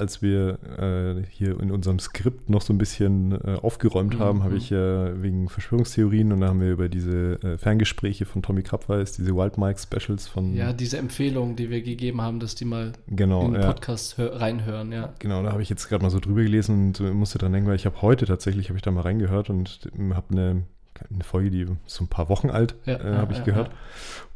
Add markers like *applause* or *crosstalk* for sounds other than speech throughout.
als wir äh, hier in unserem Skript noch so ein bisschen äh, aufgeräumt haben, Mhm. habe ich äh, wegen Verschwörungstheorien und da haben wir über diese äh, Ferngespräche von Tommy Krabweis, diese Wild Mike Specials von. Ja, diese Empfehlung, die wir gegeben haben, dass die mal genau. in den ja. Podcast hör reinhören, ja. Genau, da habe ich jetzt gerade mal so drüber gelesen und äh, musste dran denken, weil ich habe heute tatsächlich, habe ich da mal reingehört und habe eine, eine Folge, die so ein paar Wochen alt, Ja, äh, ja, habe ich ja, gehört. ja.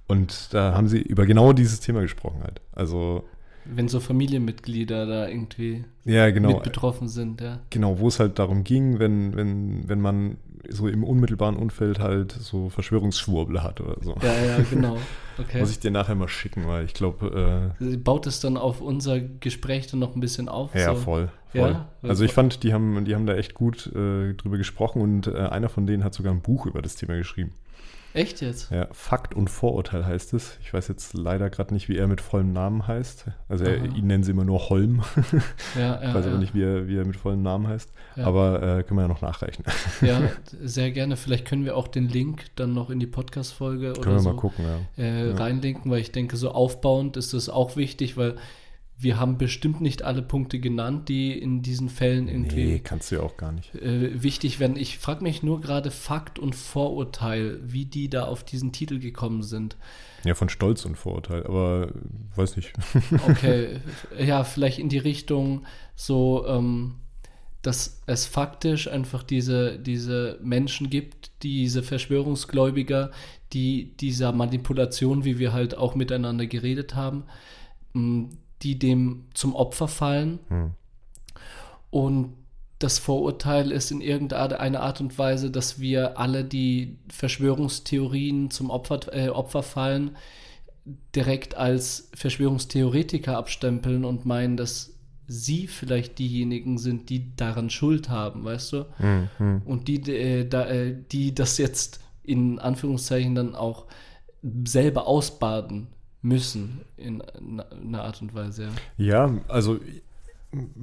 Und da haben sie über genau dieses Thema gesprochen halt. Also, Wenn so Familienmitglieder da irgendwie ja, genau. mit betroffen sind, ja. Genau, wo es halt darum ging, wenn, wenn, wenn man so im unmittelbaren Umfeld halt so Verschwörungsschwurbler hat oder so. Ja, ja, genau. *laughs* Okay. Muss ich dir nachher mal schicken, weil ich glaube, Baut es dann auf unser Gespräch dann noch ein bisschen auf? äh, ja, so? voll. voll. Ja? also ich fand, die haben, die haben da echt gut äh, drüber gesprochen und äh, einer von denen hat sogar ein Buch über das Thema geschrieben. Echt jetzt? Ja, Fakt und Vorurteil heißt es. Ich weiß jetzt leider gerade nicht, wie er mit vollem Namen heißt. Also er, ihn nennen sie immer nur Holm. *laughs* Ja, ich ja. weiß ja. aber nicht, wie er, wie er mit vollem Namen heißt. Ja. Aber äh, können wir ja noch nachreichen. Ja, *laughs* sehr gerne. Vielleicht können wir auch den Link dann noch in die Podcast-Folge oder können wir so mal gucken, ja. äh, Ja. reinlinken, weil ich denke, so aufbauend ist das auch wichtig, weil wir haben bestimmt nicht alle Punkte genannt, die in diesen Fällen irgendwie Nee, kannst du ja auch gar nicht. äh, wichtig werden. Ich frage mich nur gerade Fakt und Vorurteil, wie die da auf diesen Titel gekommen sind. Ja, von Stolz und Vorurteil, aber äh, weiß nicht. *laughs* Okay, ja, vielleicht in die Richtung so, ähm, dass es faktisch einfach diese, diese Menschen gibt, diese Verschwörungsgläubiger, die dieser Manipulation, wie wir halt auch miteinander geredet haben, die dem zum Opfer fallen. Hm. Und das Vorurteil ist in irgendeiner Art und Weise, dass wir alle die Verschwörungstheorien zum Opfer, äh, Opfer fallen, direkt als Verschwörungstheoretiker abstempeln und meinen, dass sie vielleicht diejenigen sind, die daran Schuld haben, weißt du? Hm, hm. Und die, äh, da, äh, die das jetzt in Anführungszeichen dann auch selber ausbaden müssen in einer Art und Weise, ja. Ja, also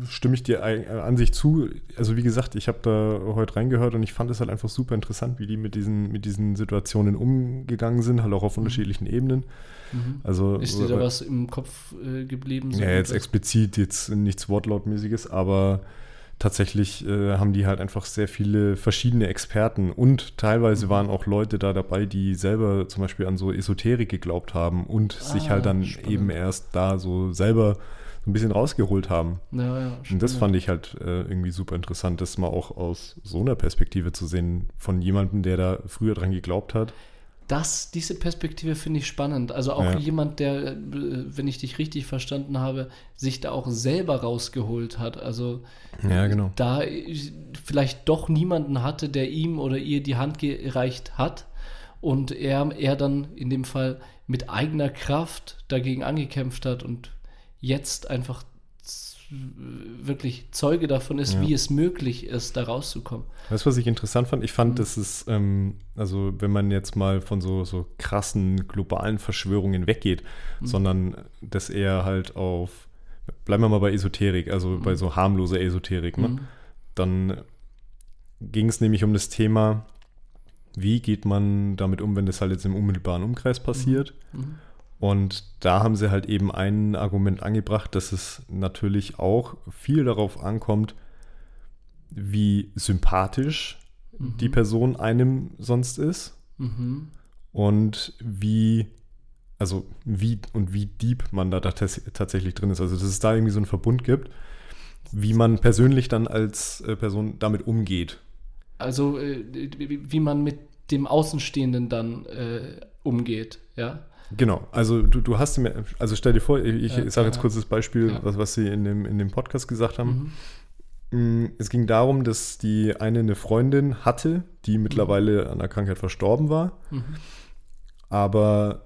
stimme ich dir äh, an sich zu. Also wie gesagt, ich habe da heute reingehört und ich fand es halt einfach super interessant, wie die mit diesen, mit diesen Situationen umgegangen sind, halt auch auf unterschiedlichen Ebenen. Mhm. Also Ist dir da was im Kopf äh, geblieben? so Ja, jetzt explizit jetzt nichts Wortlautmäßiges, aber tatsächlich äh, haben die halt einfach sehr viele verschiedene Experten und teilweise Mhm. waren auch Leute da dabei, die selber zum Beispiel an so Esoterik geglaubt haben und sich Ah, halt dann spannend. eben erst da so selber so ein bisschen rausgeholt haben. Ja, ja, Und das fand ich halt äh, irgendwie super interessant, das mal auch aus so einer Perspektive zu sehen, von jemandem, der da früher dran geglaubt hat. Das, diese Perspektive finde ich spannend. Also auch Ja. jemand, der, äh, wenn ich dich richtig verstanden habe, sich da auch selber rausgeholt hat. Also Ja, genau. da vielleicht doch niemanden hatte, der ihm oder ihr die Hand gereicht hat und er, er dann in dem Fall mit eigener Kraft dagegen angekämpft hat und jetzt einfach wirklich Zeuge davon ist, Ja. wie es möglich ist, da rauszukommen. Weißt du, was ich interessant fand? Ich Mhm. fand, dass es, ähm, also wenn man jetzt mal von so, so krassen globalen Verschwörungen weggeht, Mhm. sondern dass er halt auf, bleiben wir mal bei Esoterik, also bei so harmloser Esoterik, ne? Mhm. dann ging es nämlich um das Thema, wie geht man damit um, wenn das halt jetzt im unmittelbaren Umkreis passiert. Mhm. Und da haben sie halt eben ein Argument angebracht, dass es natürlich auch viel darauf ankommt, wie sympathisch die Person einem sonst ist Mhm. und wie, also wie und wie deep man da tats tatsächlich drin ist. Also dass es da irgendwie so einen Verbund gibt, wie man persönlich dann als äh, Person damit umgeht. Also äh, wie wie man mit dem Außenstehenden dann äh, umgeht, ja. Genau, also du, du hast mir, also stell dir vor, ich, ich sage jetzt kurz das Beispiel, was, was sie in dem, in dem Podcast gesagt haben. Mhm. Mm, Es ging darum, dass die eine eine Freundin hatte, die mittlerweile an der Krankheit verstorben war, Mhm. aber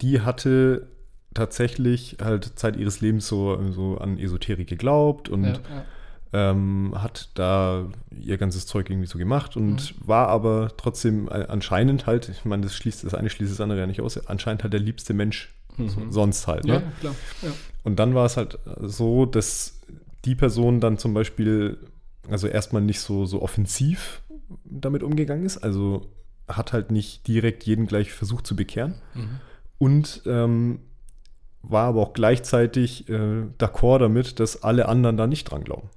die hatte tatsächlich halt Zeit ihres Lebens so, so an Esoterik geglaubt und Ja, ja. Ähm, hat da ihr ganzes Zeug irgendwie so gemacht und war aber trotzdem anscheinend halt, ich meine, das schließt das eine schließt das andere ja nicht aus, anscheinend halt der liebste Mensch so, Mhm. sonst halt. ja, Ne? klar. Ja. Und dann war es halt so, dass die Person dann zum Beispiel, also erstmal nicht so, so offensiv damit umgegangen ist, also hat halt nicht direkt jeden gleich versucht zu bekehren. Mhm. Und ähm, war aber auch gleichzeitig äh, d'accord damit, dass alle anderen da nicht dran glauben.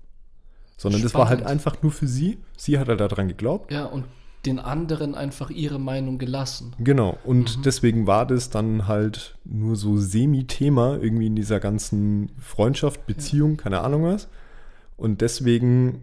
Sondern das war halt Spannend. einfach nur für sie. Sie hat halt daran geglaubt. Ja, und den anderen einfach ihre Meinung gelassen. Genau. Und Mhm. deswegen war das dann halt nur so semi-Thema irgendwie in dieser ganzen Freundschaft, Beziehung, keine Ahnung was. Und deswegen,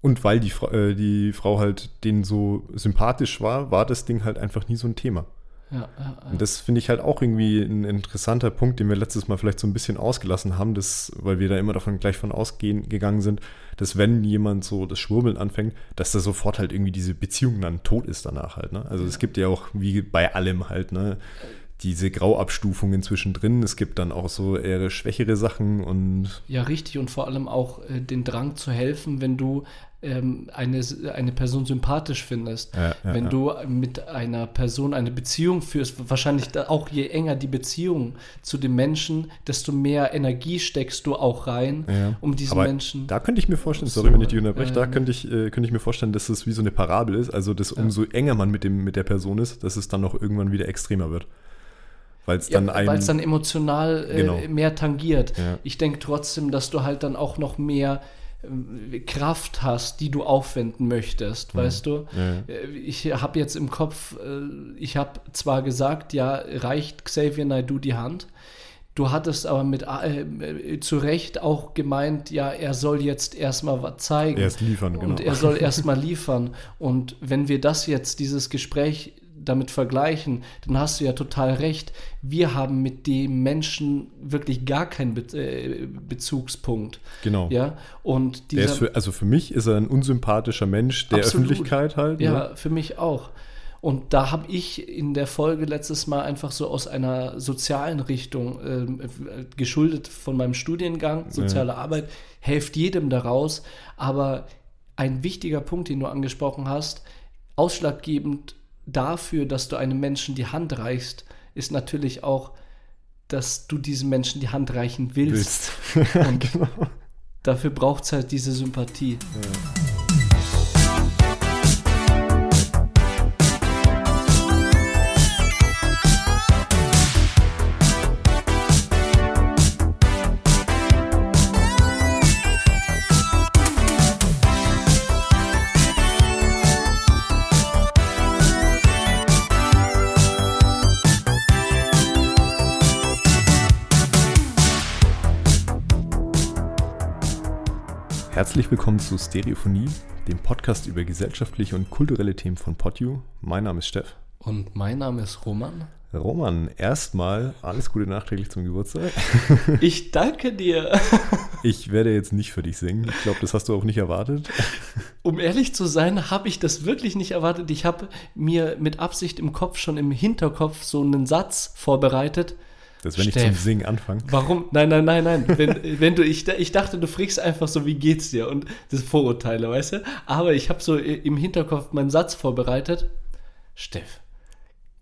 und weil die, äh, die Frau halt denen so sympathisch war, war das Ding halt einfach nie so ein Thema. Ja, ja, ja. Und das finde ich halt auch irgendwie ein interessanter Punkt, den wir letztes Mal vielleicht so ein bisschen ausgelassen haben, dass, weil wir da immer davon gleich von ausgehen gegangen sind, dass wenn jemand so das Schwurbeln anfängt, dass da sofort halt irgendwie diese Beziehung dann tot ist danach halt. Ne? Also es gibt ja auch wie bei allem halt, ne? Diese Grauabstufungen zwischendrin. Es gibt dann auch so eher schwächere Sachen und Ja, richtig. Und vor allem auch äh, den Drang zu helfen, wenn du ähm, eine, eine Person sympathisch findest. Ja, ja, wenn ja. du mit einer Person eine Beziehung führst, wahrscheinlich auch je enger die Beziehung zu dem Menschen, desto mehr Energie steckst du auch rein, um diesen Aber Menschen. Da könnte ich mir vorstellen, So, sorry, wenn ich dich unterbreche, äh, da könnte ich, äh, könnte ich mir vorstellen, dass es wie so eine Parabel ist. Also, dass umso enger man mit, dem, mit der Person ist, dass es dann noch irgendwann wieder extremer wird. Weil es Ja, dann es dann emotional äh, Genau. mehr tangiert. Ja. Ich denke trotzdem, dass du halt dann auch noch mehr äh, Kraft hast, die du aufwenden möchtest, weißt du? Ja. Äh, Ich habe jetzt im Kopf, äh, ich habe zwar gesagt, ja, reicht Xavier Naidoo die Hand. Du hattest aber mit äh, äh, zu Recht auch gemeint, ja, er soll jetzt erstmal was zeigen. Erst liefern, genau. Und er soll *laughs* erstmal liefern. Und wenn wir das jetzt, dieses Gespräch damit vergleichen, dann hast du ja total recht. Wir haben mit dem Menschen wirklich gar keinen Be äh, Bezugspunkt. Genau. Ja, und dieser, ist für, also für mich ist er ein unsympathischer Mensch der Absolut. Öffentlichkeit halt. ja, Ne? für mich auch. Und da habe ich in der Folge letztes Mal einfach so aus einer sozialen Richtung äh, geschuldet von meinem Studiengang, soziale Arbeit, helft jedem daraus. Aber ein wichtiger Punkt, den du angesprochen hast, ausschlaggebend dafür, dass du einem Menschen die Hand reichst, ist natürlich auch, dass du diesem Menschen die Hand reichen willst. Willst. *laughs* Und genau. dafür braucht es halt diese Sympathie. Herzlich willkommen zu Stereophonie, dem Podcast über gesellschaftliche und kulturelle Themen von PodU. Mein Name ist Steff. Und mein Name ist Roman. Roman, erstmal alles Gute nachträglich zum Geburtstag. *laughs* Ich danke dir. *laughs* Ich werde jetzt nicht für dich singen. Ich glaube, das hast du auch nicht erwartet. *laughs* Um ehrlich zu sein, habe ich das wirklich nicht erwartet. Ich habe mir mit Absicht im Kopf schon im Hinterkopf so einen Satz vorbereitet. Das wenn ich Steff. zum Singen anfange. Warum? Nein, nein, nein, nein. Wenn, wenn du, ich, ich dachte, du fragst einfach so, wie geht's dir? Und das Vorurteile, weißt du? Aber ich habe so im Hinterkopf meinen Satz vorbereitet. Steff,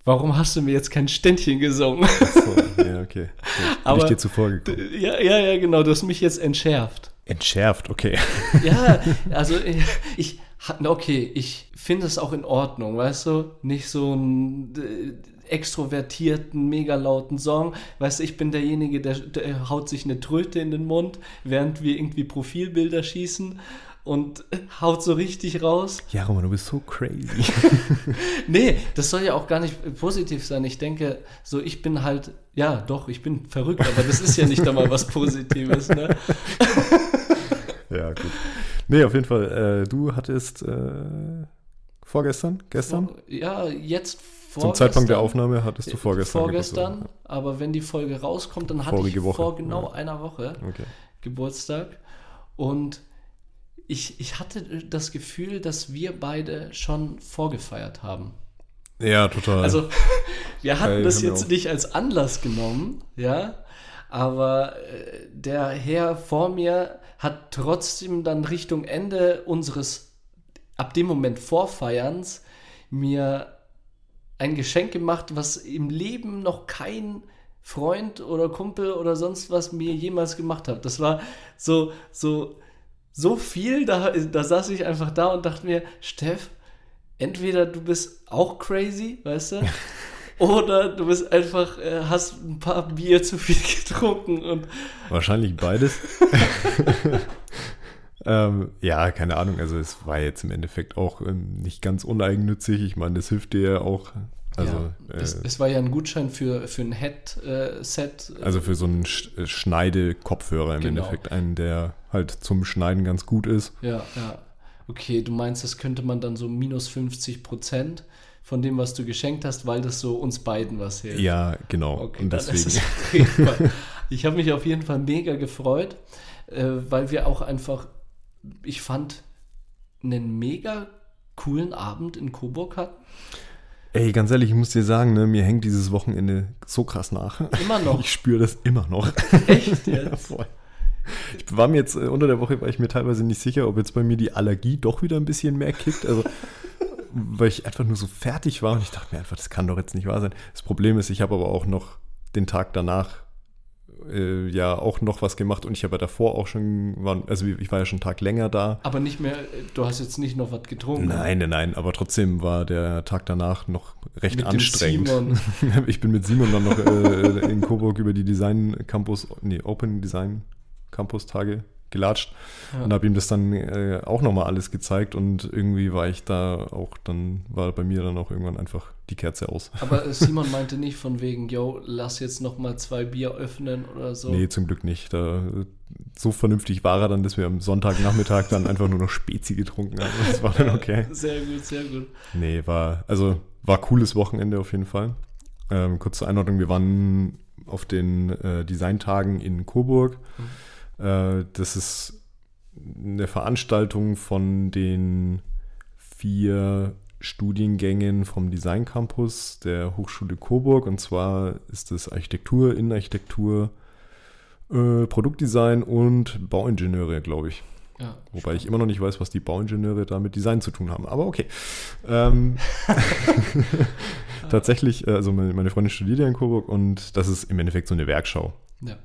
warum hast du mir jetzt kein Ständchen gesungen? So, ja, okay. *laughs* Bin Aber- ich dir zuvor gekommen. ja, ja, ja, genau. Du hast mich jetzt entschärft. Entschärft, okay. Ja, *laughs* also ich, ich okay, ich finde es auch in Ordnung, weißt du? Nicht so äh, extrovertierten, mega lauten Song. Weißt du, ich bin derjenige, der, der haut sich eine Tröte in den Mund, während wir irgendwie Profilbilder schießen und haut so richtig raus. Ja, Roman, du bist so crazy. *laughs* Nee, das soll ja auch gar nicht positiv sein. Ich denke, so ich bin halt, ja, doch, ich bin verrückt, aber das ist ja nicht einmal was Positives, ne? *laughs* ja, gut. Nee, auf jeden Fall. Äh, du hattest äh, vorgestern, gestern? Ja, jetzt vor Zum Zeitpunkt der Aufnahme hattest du vorgestern. Vorgestern, Geburtstag. aber wenn die Folge rauskommt, dann hatte Vorige ich Woche, vor genau ja. einer Woche Okay. Geburtstag. Und ich, ich hatte das Gefühl, dass wir beide schon vorgefeiert haben. Ja, total. Also, *laughs* wir hatten Ey, das jetzt nicht als Anlass genommen, ja, aber äh, der Herr vor mir hat trotzdem dann Richtung Ende unseres, ab dem Moment Vorfeierns, mir ein Geschenk gemacht, was im Leben noch kein Freund oder Kumpel oder sonst was mir jemals gemacht hat. Das war so, so, so viel, da, da saß ich einfach da und dachte mir, Steff, entweder du bist auch crazy, weißt du, *laughs* Oder du bist einfach, äh, hast ein paar Bier zu viel *laughs* getrunken und. Wahrscheinlich beides. *laughs* ähm, ja, keine Ahnung. Also es war jetzt im Endeffekt auch ähm, nicht ganz uneigennützig. Ich meine, das hilft dir ja auch. Also, ja, es, äh, es, war ja ein Gutschein für, für ein Headset. Äh, also für so einen Sch äh, Schneide-Kopfhörer im genau. Endeffekt. Einen, der halt zum Schneiden ganz gut ist. Ja, ja. Okay, du meinst, das könnte man dann so minus 50 Prozent von dem, was du geschenkt hast, weil das so uns beiden was hilft. Ja, genau. Okay, und deswegen. ich habe mich auf jeden Fall mega gefreut, äh, weil wir auch einfach, ich fand, einen mega coolen Abend in Coburg hatten. Ey, ganz ehrlich, ich muss dir sagen, ne, mir hängt dieses Wochenende so krass nach. Immer noch. *laughs* Ich spüre das immer noch. *laughs* Echt jetzt? ja, voll. Ich war mir jetzt äh, unter der Woche war ich mir teilweise nicht sicher, ob jetzt bei mir die Allergie doch wieder ein bisschen mehr kickt. Also *laughs* weil ich einfach nur so fertig war und ich dachte mir einfach, das kann doch jetzt nicht wahr sein. Das Problem ist, ich habe aber auch noch den Tag danach äh, ja auch noch was gemacht und ich habe ja davor auch schon, war, also ich war ja schon einen Tag länger da. Aber nicht mehr, du hast jetzt nicht noch was getrunken? Nein, nein, nein, aber trotzdem war der Tag danach noch recht mit anstrengend. *laughs* ich bin mit Simon dann noch äh, in Coburg über die Design Campus, nee, Open Design Campus Tage gelatscht ja. und habe ihm das dann äh, auch nochmal alles gezeigt und irgendwie war ich da auch, dann war bei mir dann auch irgendwann einfach die Kerze aus. Aber *laughs* Simon meinte nicht von wegen, yo, lass jetzt nochmal zwei Bier öffnen oder so. Nee, zum Glück nicht. Da, so vernünftig war er dann, dass wir am Sonntagnachmittag dann einfach nur noch Spezi getrunken haben. Das war dann okay. Sehr gut, sehr gut. Nee, war, also war cooles Wochenende auf jeden Fall. Ähm, kurz zur Einordnung, wir waren auf den äh, Designtagen in Coburg. Mhm äh, das ist eine Veranstaltung von den vier Studiengängen vom Design Campus der Hochschule Coburg. Und zwar ist es Architektur, Innenarchitektur, äh, Produktdesign und Bauingenieure, glaube ich. Ja, Wobei spannend. ich immer noch nicht weiß, was die Bauingenieure da mit Design zu tun haben. Aber okay. Ähm, *laughs* *laughs* tatsächlich, äh, also meine Freundin studiert ja in Coburg und das ist im Endeffekt so eine Werkschau. Ja.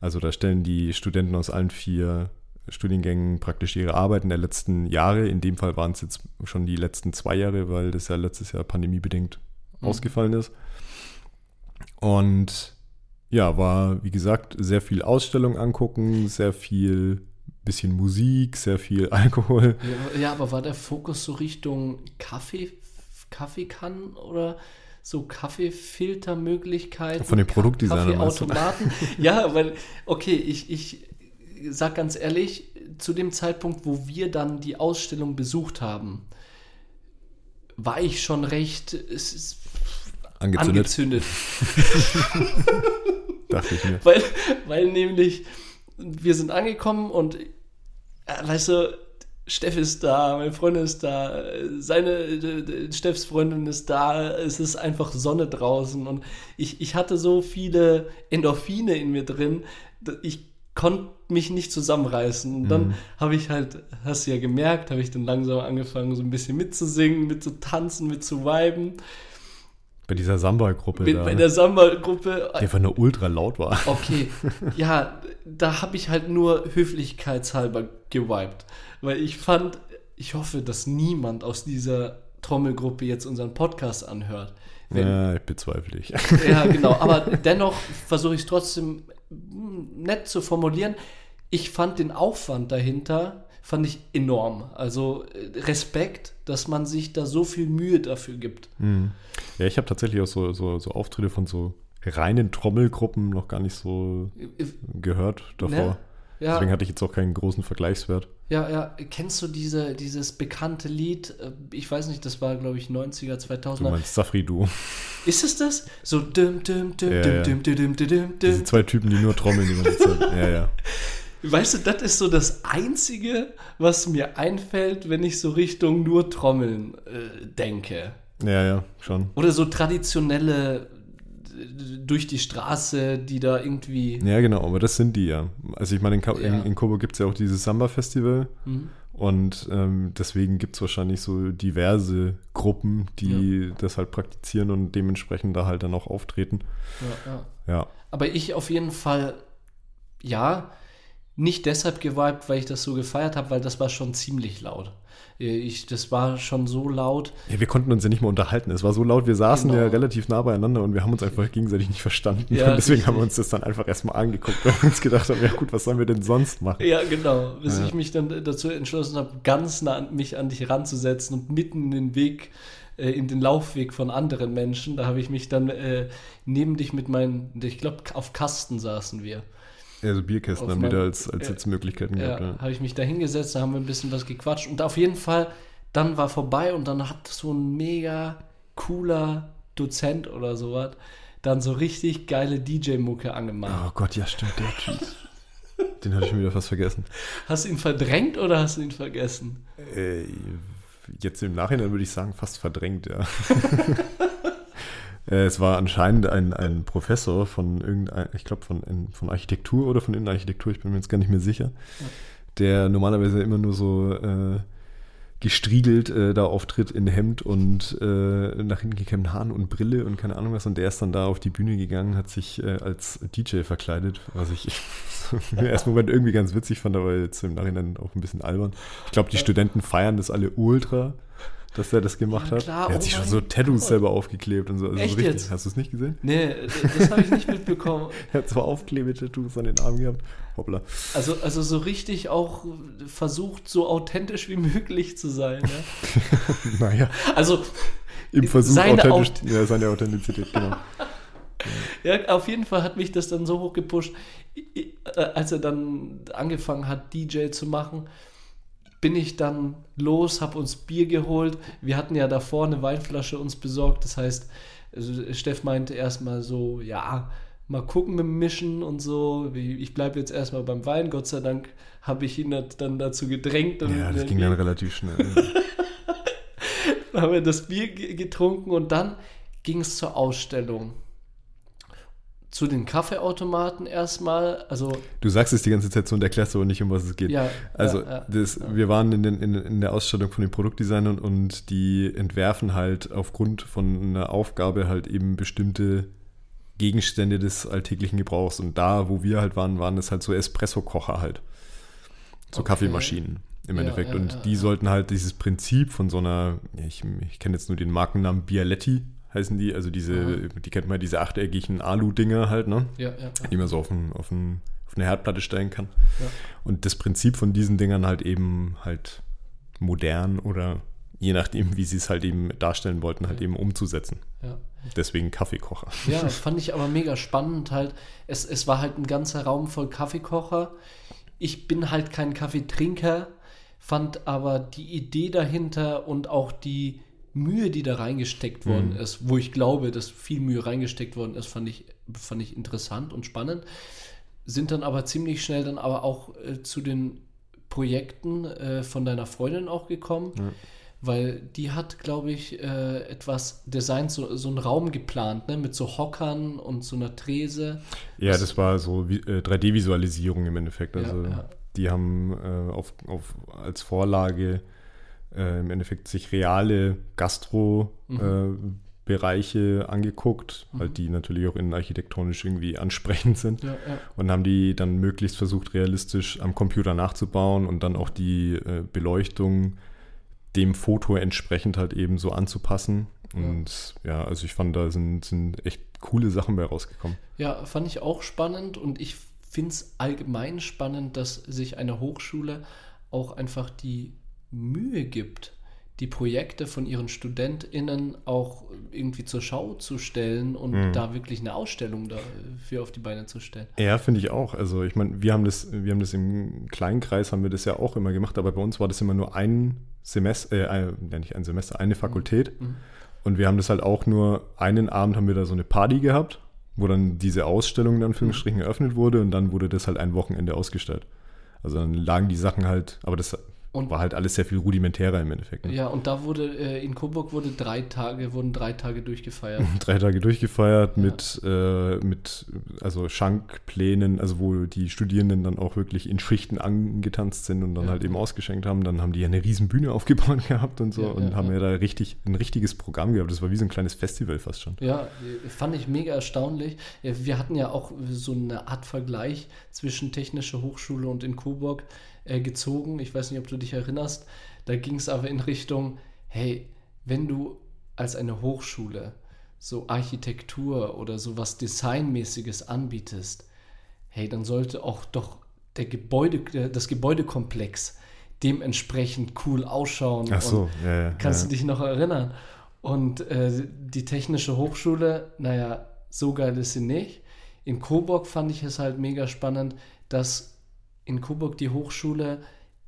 Also da stellen die Studenten aus allen vier Studiengängen praktisch ihre Arbeiten der letzten Jahre. In dem Fall waren es jetzt schon die letzten zwei Jahre, weil das ja letztes Jahr pandemiebedingt mhm. ausgefallen ist. Und ja, war wie gesagt sehr viel Ausstellung angucken, sehr viel bisschen Musik, sehr viel *laughs* Alkohol. Ja, ja aber war der Fokus so Richtung Kaffee, Kaffeekannen oder so Kaffeefiltermöglichkeiten. Von den Produktdesignern. Kaffeeautomaten. ja, weil, okay, ich, ich sag ganz ehrlich, zu dem Zeitpunkt, wo wir dann die Ausstellung besucht haben, war ich schon recht es ist angezündet. angezündet. *laughs* Dachte ich mir. *laughs* Weil, weil nämlich wir sind angekommen und äh, weißt du, Steff ist da, meine Freundin ist da, seine Steffs Freundin ist da, es ist einfach Sonne draußen und ich, ich hatte so viele Endorphine in mir drin, ich konnte mich nicht zusammenreißen. Und dann mhm. habe ich halt, hast du ja gemerkt, habe ich dann langsam angefangen, so ein bisschen mitzusingen, mitzutanzen, mitzuviben. Bei dieser Samba-Gruppe. Bei der Samba-Gruppe. Die einfach nur ultra laut war. Okay, *laughs* ja, da habe ich halt nur höflichkeitshalber gewiped. Weil ich fand, ich hoffe, dass niemand aus dieser Trommelgruppe jetzt unseren Podcast anhört. Wenn, ja, ich bezweifle ich. Ja, genau. *laughs* Aber dennoch versuche ich es trotzdem nett zu formulieren. Ich fand den Aufwand dahinter fand ich enorm. Also äh, Respekt, dass man sich da so viel Mühe dafür gibt. Mhm. Ja, ich habe tatsächlich auch so, so, so, Auftritte von so reinen Trommelgruppen noch gar nicht so äh, gehört davor. Ne? Ja. Deswegen hatte ich jetzt auch keinen großen Vergleichswert. Ja, ja. Kennst du diese, dieses bekannte Lied? Äh, ich weiß nicht, das war, glaube ich, 90er, 2000er. Du meinst Safri Du. Ist es das? So düm, düm, düm, ja, düm, düm, düm, düm, düm, Diese zwei Typen, die nur trommeln die ganze Zeit. Ja, ja. *laughs* Weißt du, das ist so das Einzige, was mir einfällt, wenn ich so Richtung nur Trommeln äh, denke. Ja, ja, schon. Oder so traditionelle durch die Straße, die da irgendwie. Ja, genau, aber das sind die ja. Also ich meine, in, ja. in, in Kobo gibt es ja auch dieses Samba-Festival. Mhm. Und ähm, deswegen gibt es wahrscheinlich so diverse Gruppen, die ja. das halt praktizieren und dementsprechend da halt dann auch auftreten. Ja, ja. ja. Aber ich auf jeden Fall, ja, nicht deshalb geweibt, weil ich das so gefeiert habe, weil das war schon ziemlich laut. Ich, das war schon so laut. Ja, wir konnten uns ja nicht mehr unterhalten. Es war so laut, wir saßen genau. ja relativ nah beieinander und wir haben uns einfach gegenseitig nicht verstanden. Ja, und *laughs* deswegen haben wir uns das dann einfach erstmal angeguckt und uns gedacht haben, ja gut, was sollen wir denn sonst machen? Ja, genau. Bis ja. ich mich dann dazu entschlossen habe, ganz nah an mich an dich ranzusetzen und mitten in den Weg äh, in den Laufweg von anderen Menschen. Da habe ich mich dann äh, neben dich mit meinen, ich glaube, auf Kasten saßen wir. Ja, so Bierkästen haben wir da als, als Sitzmöglichkeiten ja, gehabt. Ja. habe ich mich da hingesetzt, da haben wir ein bisschen was gequatscht und auf jeden Fall, dann war vorbei und dann hat so ein mega cooler Dozent oder sowas dann so richtig geile DJ-Mucke angemacht. Oh Gott, ja stimmt, der Typ. *laughs* Den hatte ich schon wieder fast vergessen. Hast du ihn verdrängt oder hast du ihn vergessen? Äh, jetzt im Nachhinein würde ich sagen, fast verdrängt, ja. *laughs* Äh, es war anscheinend ein, ein Professor von irgendein, ich glaube von, von Architektur oder von Innenarchitektur, ich bin mir jetzt gar nicht mehr sicher, der normalerweise immer nur so äh, gestriegelt äh, da auftritt in Hemd und äh, nach hinten gekämmten Haaren und Brille und keine Ahnung was. Und der ist dann da auf die Bühne gegangen, hat sich äh, als DJ verkleidet, was ich *laughs* im ersten Moment irgendwie ganz witzig fand, aber jetzt im Nachhinein auch ein bisschen albern. Ich glaube, die Studenten feiern das alle ultra dass er das gemacht ja, klar, hat. Er hat oh sich schon so Tattoos Gott. selber aufgeklebt und so. Also Echt richtig. Jetzt? Hast du es nicht gesehen? Nee, das habe ich nicht mitbekommen. *laughs* er hat zwar Aufklebetattoos an den Armen gehabt. Hoppla. Also, also so richtig auch versucht, so authentisch wie möglich zu sein. Ne? *laughs* naja. Also im Versuch seine authentisch, ja, seine Authentizität, genau. Ja, auf jeden Fall hat mich das dann so hoch gepusht, als er dann angefangen hat, DJ zu machen bin ich dann los, habe uns Bier geholt. Wir hatten ja davor eine Weinflasche uns besorgt. Das heißt, also Steff meinte erstmal so, ja, mal gucken mit dem Mischen und so. Ich bleibe jetzt erstmal beim Wein. Gott sei Dank habe ich ihn dann dazu gedrängt. ja, das ging dann relativ schnell. dann *laughs* haben wir das Bier getrunken und dann ging es zur Ausstellung zu den Kaffeeautomaten erstmal. Also du sagst es die ganze Zeit so und erklärst aber nicht, um was es geht. Ja, also ja, ja, das, wir waren in, den, in, in, der Ausstellung von den Produktdesignern und die entwerfen halt aufgrund von einer Aufgabe halt eben bestimmte Gegenstände des alltäglichen Gebrauchs. Und da, wo wir halt waren, waren es halt so Espresso-Kocher halt. So okay. Kaffeemaschinen im Endeffekt. und die sollten halt dieses Prinzip von so einer, ich, ich kenne jetzt nur den Markennamen Bialetti, heißen die. Also diese, Aha. die kennt man, diese achteckigen Alu-Dinger halt, ne? Ja, ja, Die man so auf, ein, auf, ein, auf eine Herdplatte stellen kann. Ja. Und das Prinzip von diesen Dingern halt eben halt modern oder je nachdem, wie sie es halt eben darstellen wollten, halt ja. eben umzusetzen. Ja. Deswegen Kaffeekocher. Ja, *laughs* fand ich aber mega spannend halt. Es, es war halt ein ganzer Raum voll Kaffeekocher. Ich bin halt kein Kaffeetrinker, fand aber die Idee dahinter und auch die Mühe, die da reingesteckt worden mhm. ist, wo ich glaube, dass viel Mühe reingesteckt worden ist, fand ich, fand ich interessant und spannend. Sind dann aber ziemlich schnell dann aber auch äh, zu den Projekten äh, von deiner Freundin auch gekommen. Ja. Weil die hat, glaube ich, äh, etwas designt, so, so einen Raum geplant, ne? mit so Hockern und so einer Trese. Ja, das, das war so 3D-Visualisierung äh, im Endeffekt. Also ja, ja. die haben äh, auf, auf, als Vorlage äh, im Endeffekt sich reale Gastro-Bereiche mhm. äh, angeguckt, mhm. halt die natürlich auch in architektonisch irgendwie ansprechend *laughs* sind. Ja, ja. Und haben die dann möglichst versucht, realistisch am Computer nachzubauen und dann auch die äh, Beleuchtung dem Foto entsprechend halt eben so anzupassen. Und ja, ja also ich fand, da sind, sind echt coole Sachen bei rausgekommen. Ja, fand ich auch spannend und ich finde es allgemein spannend, dass sich eine Hochschule auch einfach die Mühe gibt, die Projekte von ihren StudentInnen auch irgendwie zur Schau zu stellen und mhm. da wirklich eine Ausstellung dafür auf die Beine zu stellen. Ja, finde ich auch. Also ich meine, wir haben das, wir haben das im kleinen Kreis haben wir das ja auch immer gemacht, aber bei uns war das immer nur ein Semester, äh, ja nicht ein Semester, eine Fakultät. Mhm. Und wir haben das halt auch nur einen Abend haben wir da so eine Party gehabt, wo dann diese Ausstellung in Anführungsstrichen mhm. eröffnet wurde und dann wurde das halt ein Wochenende ausgestellt. Also dann lagen die Sachen halt, aber das und war halt alles sehr viel rudimentärer im Endeffekt. Ne? Ja, und da wurde, äh, in Coburg wurde drei Tage, wurden drei Tage durchgefeiert. *laughs* drei Tage durchgefeiert ja. mit, äh, mit, also Schankplänen, also wo die Studierenden dann auch wirklich in Schichten angetanzt sind und dann ja. halt eben ausgeschenkt haben. Dann haben die eine riesen Bühne *laughs* aufgebaut gehabt und so ja, und haben ja da richtig, ein richtiges Programm gehabt. Das war wie so ein kleines Festival fast schon. Ja, fand ich mega erstaunlich. Wir hatten ja auch so eine Art Vergleich zwischen Technische Hochschule und in Coburg äh, gezogen. Ich weiß nicht, ob du dich erinnerst. Da ging es aber in Richtung, hey, wenn du als eine Hochschule so Architektur oder so was Designmäßiges anbietest, hey, dann sollte auch doch der Gebäude, das Gebäudekomplex dementsprechend cool ausschauen. Ach so, ja, ja, Kannst ja. du dich noch erinnern? Und äh, die Technische Hochschule, naja, so geil ist sie nicht. In Coburg fand ich es halt mega spannend, dass in Coburg die Hochschule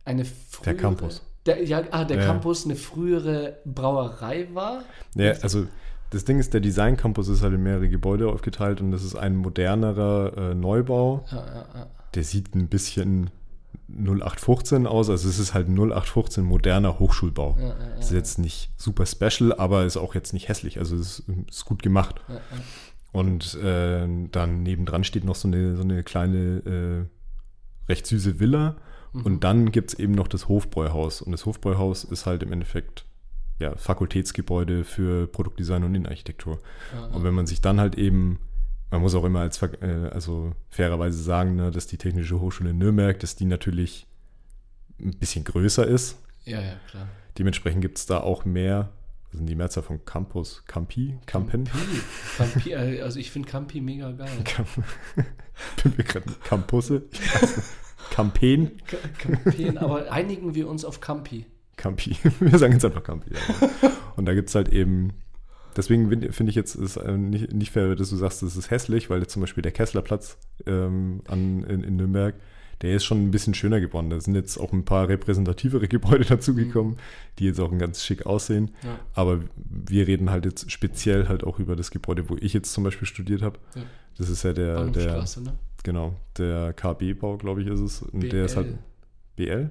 eine frühere, Der Campus. Der, ja, ah, der ja. Campus eine frühere Brauerei war. Ja, also das Ding ist, der Design Campus ist halt in mehrere Gebäude aufgeteilt und das ist ein modernerer äh, Neubau. Ja, ja, der sieht ein bisschen 0815 aus, also es ist halt 0815 moderner Hochschulbau. Ja, ja, ja, ist jetzt nicht super special, aber ist auch jetzt nicht hässlich, also es ist, ist gut gemacht. Und äh, dann nebendran steht noch so eine, so eine kleine äh, recht süße Villa. Mhm. Und dann gibt es eben noch das Hofbräuhaus. Und das Hofbräuhaus ist halt im Endeffekt ja, Fakultätsgebäude für Produktdesign und Innenarchitektur. Ah, und wenn man sich dann halt eben, man muss auch immer als, äh, also fairerweise sagen, ne, dass die Technische Hochschule in Nürnberg, dass die natürlich ein bisschen größer ist. Ja, ja, klar. Dementsprechend gibt es da auch mehr das sind die Mehrzahl von Campus. Campi? Campen? Campi. Campi äh, also ich finde Campi mega geil. *laughs* *laughs* Bin mir gerade Campusse? Campen? Campen, aber einigen wir uns auf Campi. Campi. *laughs* Wir sagen jetzt einfach Campi. Ja. Und da gibt es halt eben, deswegen finde ich jetzt ist äh, nicht, nicht fair, dass du sagst, das ist hässlich, weil jetzt zum Beispiel der Kesslerplatz ähm, an, in, in Nürnberg, der ist schon ein bisschen schöner geworden. Da sind jetzt auch ein paar repräsentativere *laughs* Gebäude dazugekommen, mhm. die jetzt auch ganz schick aussehen. Ja. Aber wir reden halt jetzt speziell halt auch über das Gebäude, wo ich jetzt zum Beispiel studiert habe. Ja. Das ist ja der, der ne? genau, der KB-Bau, glaube ich, ist es. Und BL. der ist halt BL.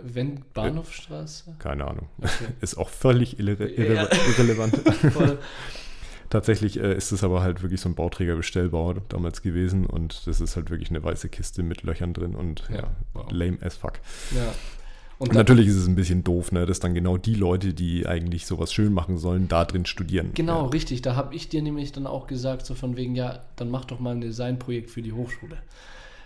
Wenn Bahnhofstraße? Keine Ahnung. Okay. *laughs* Ist auch völlig irre irre ja. irrelevant. *laughs* Voll. Tatsächlich äh, ist es aber halt wirklich so ein Bauträgerbestellbau damals gewesen und das ist halt wirklich eine weiße Kiste mit Löchern drin und ja, wow. lame as fuck. Ja. Und, und natürlich ist es ein bisschen doof, ne, dass dann genau die Leute, die eigentlich sowas schön machen sollen, da drin studieren. Genau, ja. richtig. Da habe ich dir nämlich dann auch gesagt, so von wegen, ja, dann mach doch mal ein Designprojekt für die Hochschule.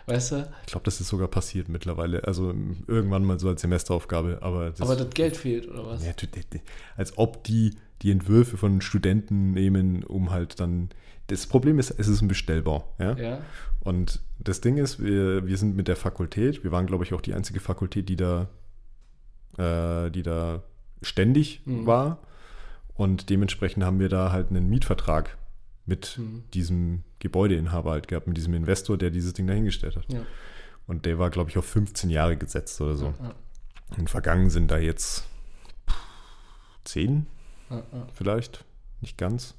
Weißt du? Ich glaube, das ist sogar passiert mittlerweile. Also irgendwann mal so als Semesteraufgabe. Aber das, aber das Geld fehlt, oder was? Ja, als ob die die Entwürfe von Studenten nehmen, um halt dann. Das Problem ist, es ist ein Bestellbau. Ja? ja. Und das Ding ist, wir, wir sind mit der Fakultät, wir waren, glaube ich, auch die einzige Fakultät, die da, äh, die da ständig mhm. war. Und dementsprechend haben wir da halt einen Mietvertrag mit mhm. diesem Gebäudeinhaber halt gehabt, mit diesem Investor, der dieses Ding dahingestellt hat. Ja. Und der war, glaube ich, auf 15 Jahre gesetzt oder so. Ja. Und vergangen sind da jetzt zehn, vielleicht, nicht ganz.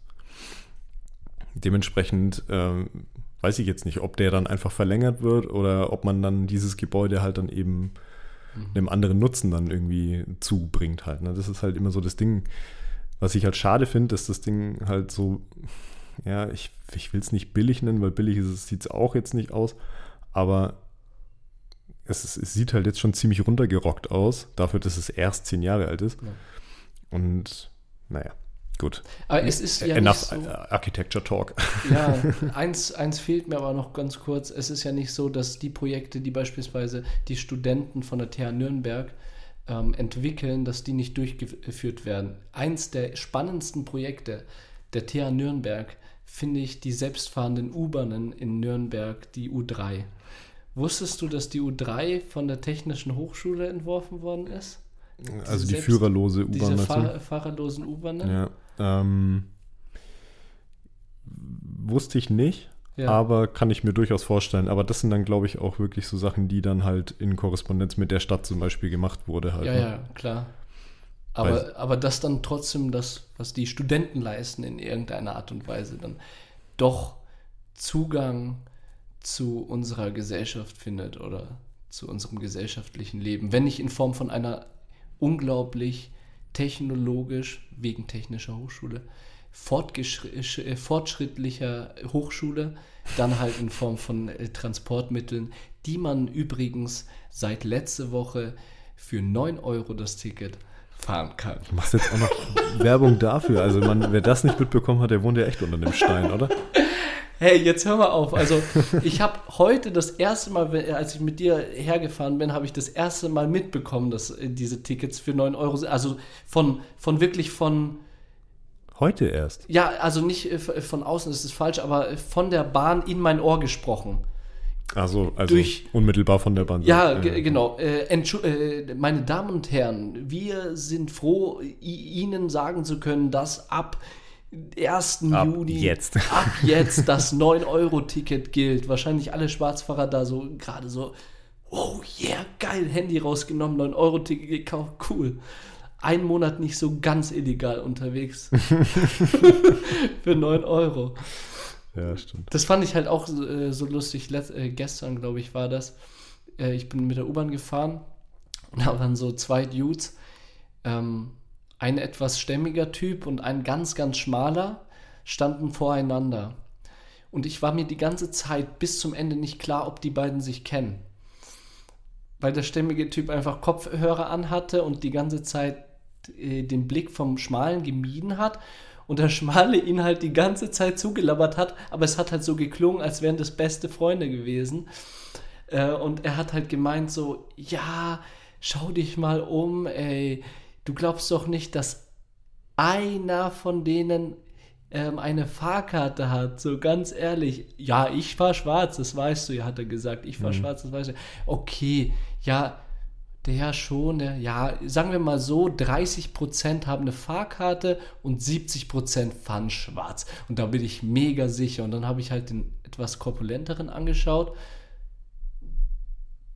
Dementsprechend ähm, weiß ich jetzt nicht, ob der dann einfach verlängert wird oder ob man dann dieses Gebäude halt dann eben mhm. einem anderen Nutzen dann irgendwie zubringt halt. Ne? Das ist halt immer so das Ding, was ich halt schade finde, dass das Ding halt so, ja, ich, ich will es nicht billig nennen, weil billig sieht es auch jetzt nicht aus, aber es, ist, es, sieht halt jetzt schon ziemlich runtergerockt aus, dafür, dass es erst zehn Jahre alt ist. Ja. Und naja, gut. Aber es ist ja Enough nicht so, Architecture Talk. Ja, *laughs* eins, eins fehlt mir aber noch ganz kurz. Es ist ja nicht so, dass die Projekte, die beispielsweise die Studenten von der TH Nürnberg ähm, entwickeln, dass die nicht durchgeführt werden. Eins der spannendsten Projekte der TH Nürnberg finde ich die selbstfahrenden U-Bahnen in Nürnberg, die U3. Wusstest du, dass die U3 von der Technischen Hochschule entworfen worden ist? Also die führerlose U-Bahn. Diese Fahr fahrerlosen U-Bahnen? Ja. Ähm, wusste ich nicht, ja. aber kann ich mir durchaus vorstellen. Aber das sind dann, glaube ich, auch wirklich so Sachen, die dann halt in Korrespondenz mit der Stadt zum Beispiel gemacht wurde. Halt, ja, ne? ja, klar. Aber, aber das dann trotzdem das, was die Studenten leisten in irgendeiner Art und Weise, dann doch Zugang zu unserer Gesellschaft findet oder zu unserem gesellschaftlichen Leben, wenn nicht in Form von einer unglaublich technologisch, wegen technischer Hochschule, äh, fortschrittlicher Hochschule, dann halt in Form von äh, Transportmitteln, die man übrigens seit letzter Woche für 9 Euro das Ticket fahren kann. Du machst jetzt auch noch Werbung dafür. Also man, wer das nicht mitbekommen hat, der wohnt ja echt unter dem Stein, oder? *laughs* Hey, jetzt hör mal auf. Also ich habe heute das erste Mal, als ich mit dir hergefahren bin, habe ich das erste Mal mitbekommen, dass äh, diese Tickets für 9 Euro sind. Also von, von wirklich von... Heute erst? Ja, also nicht äh, von außen, das ist falsch, aber von der Bahn in mein Ohr gesprochen. Also, also durch, unmittelbar von der Bahn. Ja, ja. genau. Äh, äh, meine Damen und Herren, wir sind froh, Ihnen sagen zu können, dass ab 1. Ab Juni jetzt. *laughs* ab jetzt das 9-Euro-Ticket gilt. Wahrscheinlich alle Schwarzfahrer da so gerade so, oh yeah, geil, Handy rausgenommen, 9-Euro-Ticket gekauft, cool. Ein Monat nicht so ganz illegal unterwegs. *laughs* Für 9 Euro. Ja, stimmt. Das fand ich halt auch äh, so lustig. Let äh, gestern, glaube ich, war das. Äh, ich bin mit der U-Bahn gefahren und da waren so zwei Dudes. Ähm, ein etwas stämmiger Typ und ein ganz, ganz schmaler standen voreinander. Und ich war mir die ganze Zeit bis zum Ende nicht klar, ob die beiden sich kennen. Weil der stämmige Typ einfach Kopfhörer anhatte und die ganze Zeit äh, den Blick vom Schmalen gemieden hat und der Schmale ihn halt die ganze Zeit zugelabert hat, aber es hat halt so geklungen, als wären das beste Freunde gewesen. Äh, und er hat halt gemeint so, ja, schau dich mal um, ey, du glaubst doch nicht, dass einer von denen ähm, eine Fahrkarte hat, so ganz ehrlich. Ja, ich fahr schwarz, das weißt du ja, hat er gesagt. Ich fahr mhm. schwarz, das weißt du. Okay, ja, der schon, der, ja, sagen wir mal so, 30% haben eine Fahrkarte und 70% fahren schwarz. Und da bin ich mega sicher. Und dann habe ich halt den etwas korpulenteren angeschaut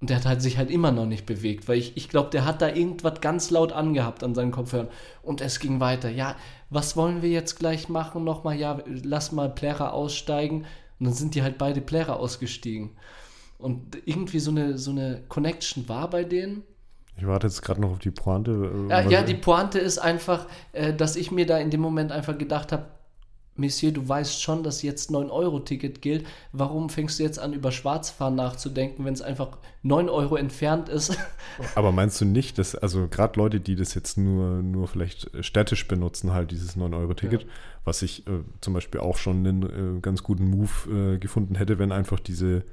und der hat halt sich halt immer noch nicht bewegt, weil ich, ich glaube, der hat da irgendwas ganz laut angehabt an seinen Kopfhörern. Und es ging weiter. Ja, was wollen wir jetzt gleich machen? Nochmal, ja, lass mal Plärra aussteigen. Und dann sind die halt beide Plärra ausgestiegen. Und irgendwie so eine, so eine Connection war bei denen. Ich warte jetzt gerade noch auf die Pointe. Äh, ja, ja, die Pointe ist einfach, äh, dass ich mir da in dem Moment einfach gedacht habe, Monsieur, du weißt schon, dass jetzt 9-Euro-Ticket gilt. Warum fängst du jetzt an, über Schwarzfahren nachzudenken, wenn es einfach 9 Euro entfernt ist? *laughs* Aber meinst du nicht, dass, also gerade Leute, die das jetzt nur, nur vielleicht städtisch benutzen, halt dieses 9-Euro-Ticket, ja. was ich äh, zum Beispiel auch schon einen äh, ganz guten Move äh, gefunden hätte, wenn einfach diese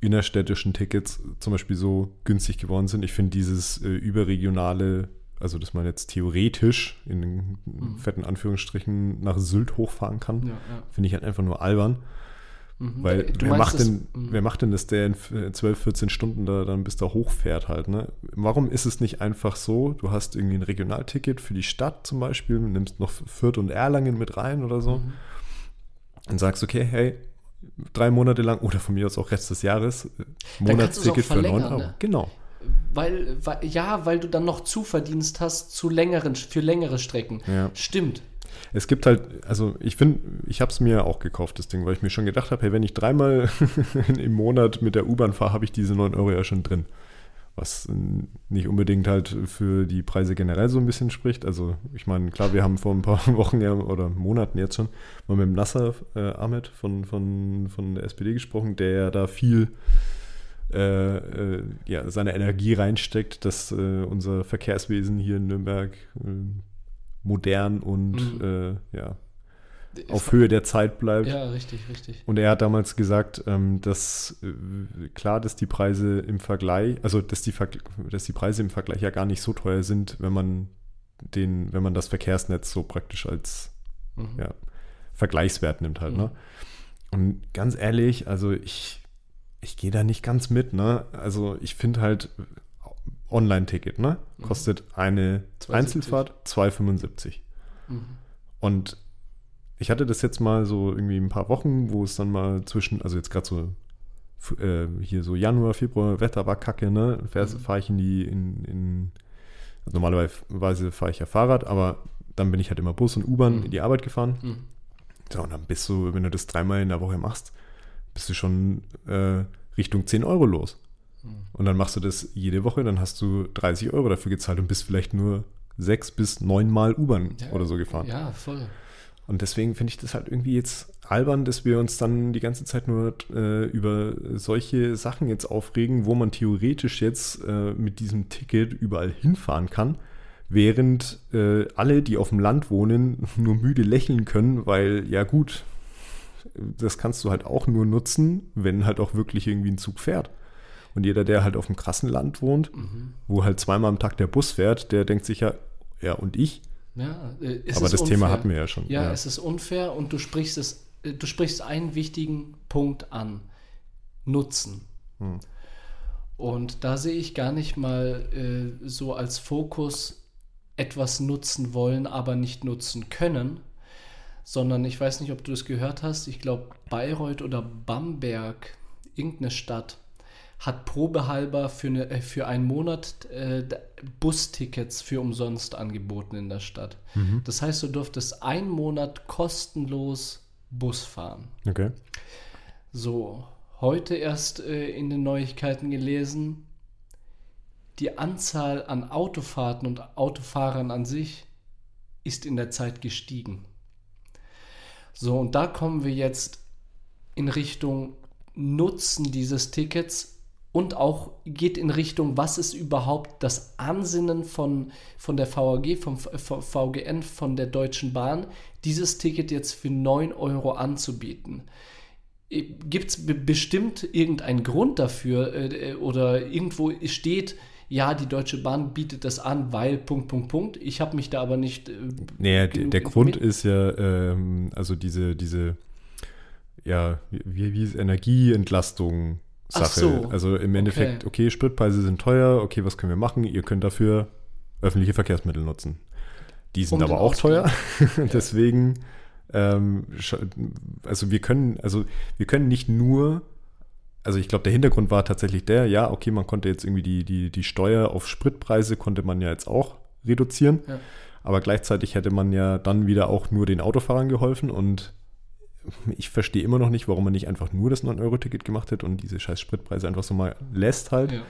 innerstädtischen Tickets zum Beispiel so günstig geworden sind. Ich finde dieses äh, überregionale also dass man jetzt theoretisch in mhm. fetten Anführungsstrichen nach Sylt hochfahren kann, ja, ja. finde ich halt einfach nur albern. Mhm. Weil du wer macht, denn, das, mhm. wer macht denn, dass der in 12, 14 Stunden da dann bis da hochfährt halt, ne? Warum ist es nicht einfach so, du hast irgendwie ein Regionalticket für die Stadt zum Beispiel, nimmst noch Fürth und Erlangen mit rein oder so mhm. und sagst, okay, hey, drei Monate lang oder von mir aus auch Rest des Jahres, Monatsticket für 9 Euro. Ne? Genau. Weil, weil, ja, weil du dann noch Zuverdienst hast zu längeren, für längere Strecken. Ja. Stimmt. Es gibt halt, also ich finde, ich habe es mir auch gekauft, das Ding, weil ich mir schon gedacht habe, hey, wenn ich dreimal *laughs* im Monat mit der U-Bahn fahre, habe ich diese 9 Euro ja schon drin. Was nicht unbedingt halt für die Preise generell so ein bisschen spricht. Also ich meine, klar, wir haben vor ein paar *laughs* Wochen ja, oder Monaten jetzt schon mal mit dem Nasser äh, Ahmed von, von, von der SPD gesprochen, der ja da viel äh, äh, ja, seine Energie reinsteckt, dass äh, unser Verkehrswesen hier in Nürnberg äh, modern und mhm. Ja, auf Höhe der Zeit bleibt. Ja, richtig, richtig. Und er hat damals gesagt, ähm, dass äh, klar, dass die Preise im Vergleich, also dass die, dass die Preise im Vergleich ja gar nicht so teuer sind, wenn man den, wenn man das Verkehrsnetz so praktisch als mhm. ja, Vergleichswert nimmt halt. Ne? Mhm. Ne? Und ganz ehrlich, also ich ich gehe da nicht ganz mit, ne? Also ich finde halt Online-Ticket, ne? Mhm. Kostet eine 270. Einzelfahrt 2,75. Mhm. Und ich hatte das jetzt mal so irgendwie ein paar Wochen, wo es dann mal zwischen, also jetzt gerade so äh, hier so Januar, Februar, Wetter war kacke, ne? Mhm. Fahre ich in die, in, in also normalerweise fahre ich ja Fahrrad, aber dann bin ich halt immer Bus und U-Bahn mhm. in die Arbeit gefahren. Mhm. So, und dann bist du, wenn du das dreimal in der Woche machst, bist du schon äh, Richtung 10 Euro los. Und dann machst du das jede Woche, dann hast du 30 Euro dafür gezahlt und bist vielleicht nur sechs bis neun Mal U-Bahn Ja, oder so gefahren. Ja, voll. Und deswegen finde ich das halt irgendwie jetzt albern, dass wir uns dann die ganze Zeit nur äh, über solche Sachen jetzt aufregen, wo man theoretisch jetzt äh, mit diesem Ticket überall hinfahren kann, während äh, alle, die auf dem Land wohnen, *laughs* nur müde lächeln können, weil ja gut, das kannst du halt auch nur nutzen, wenn halt auch wirklich irgendwie ein Zug fährt. Und jeder, der halt auf dem krassen Land wohnt, wo halt zweimal am Tag der Bus fährt, der denkt sich ja, ja, und ich? Ja, äh, Aber das Thema unfair. hatten wir ja schon. Ja, es ist unfair und du sprichst es, äh, du sprichst einen wichtigen Punkt an. Nutzen. Hm. Und da sehe ich gar nicht mal äh, so als Fokus etwas nutzen wollen, aber nicht nutzen können, sondern ich weiß nicht, ob du das gehört hast. Ich glaube, Bayreuth oder Bamberg, irgendeine Stadt, hat probehalber für, eine, äh, für einen Monat äh, Bustickets für umsonst angeboten in der Stadt. Das heißt, du durftest einen Monat kostenlos Bus fahren. Okay. So, heute erst äh, in den Neuigkeiten gelesen, die Anzahl an Autofahrten und Autofahrern an sich ist in der Zeit gestiegen. So, und da kommen wir jetzt in Richtung Nutzen dieses Tickets und auch geht in Richtung, was ist überhaupt das Ansinnen von, von der VAG, vom VGN, von der Deutschen Bahn, dieses Ticket jetzt für 9 Euro anzubieten. Gibt es bestimmt irgendeinen Grund dafür äh, oder irgendwo steht, ja, die Deutsche Bahn bietet das an, weil Punkt, Punkt, Punkt. Ich habe mich da aber nicht. Äh, Naja, der, Grund ist ja, ähm, also diese, diese, ja, wie, wie ist Energieentlastung Sache. Ach so, Also im Endeffekt, okay. okay, Spritpreise sind teuer, okay, was können wir machen? Ihr könnt dafür öffentliche Verkehrsmittel nutzen. Die sind Um aber auch teuer. *laughs* Deswegen, ähm, also wir können, also wir können nicht nur, also ich glaube, der Hintergrund war tatsächlich der, ja, okay, man konnte jetzt irgendwie die, die, die Steuer auf Spritpreise konnte man ja jetzt auch reduzieren. Ja. Aber gleichzeitig hätte man ja dann wieder auch nur den Autofahrern geholfen und ich verstehe immer noch nicht, warum man nicht einfach nur das 9-Euro-Ticket gemacht hätte und diese scheiß Spritpreise einfach so mal lässt halt. Ja, ja.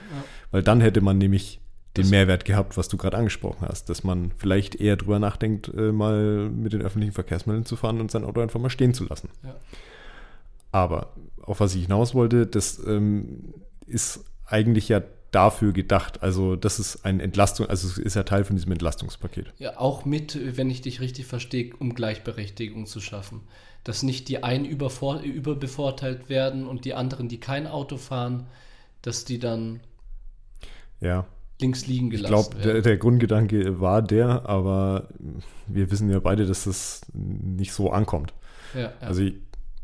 Weil dann hätte man nämlich den Das- Mehrwert gehabt, was du gerade angesprochen hast, dass man vielleicht eher drüber nachdenkt, äh, mal mit den öffentlichen Verkehrsmitteln zu fahren und sein Auto einfach mal stehen zu lassen. Ja. Aber auf was ich hinaus wollte, das ähm, ist eigentlich ja dafür gedacht. Also das ist ein Entlastung, also es ist ja Teil von diesem Entlastungspaket. Ja, auch mit, wenn ich dich richtig verstehe, um Gleichberechtigung zu schaffen. Dass nicht die einen übervor überbevorteilt werden und die anderen, die kein Auto fahren, dass die dann Ja, links liegen ich gelassen glaube, der, werden. der Grundgedanke war der, aber wir wissen ja beide, dass das nicht so ankommt. ja, ja. Also ich,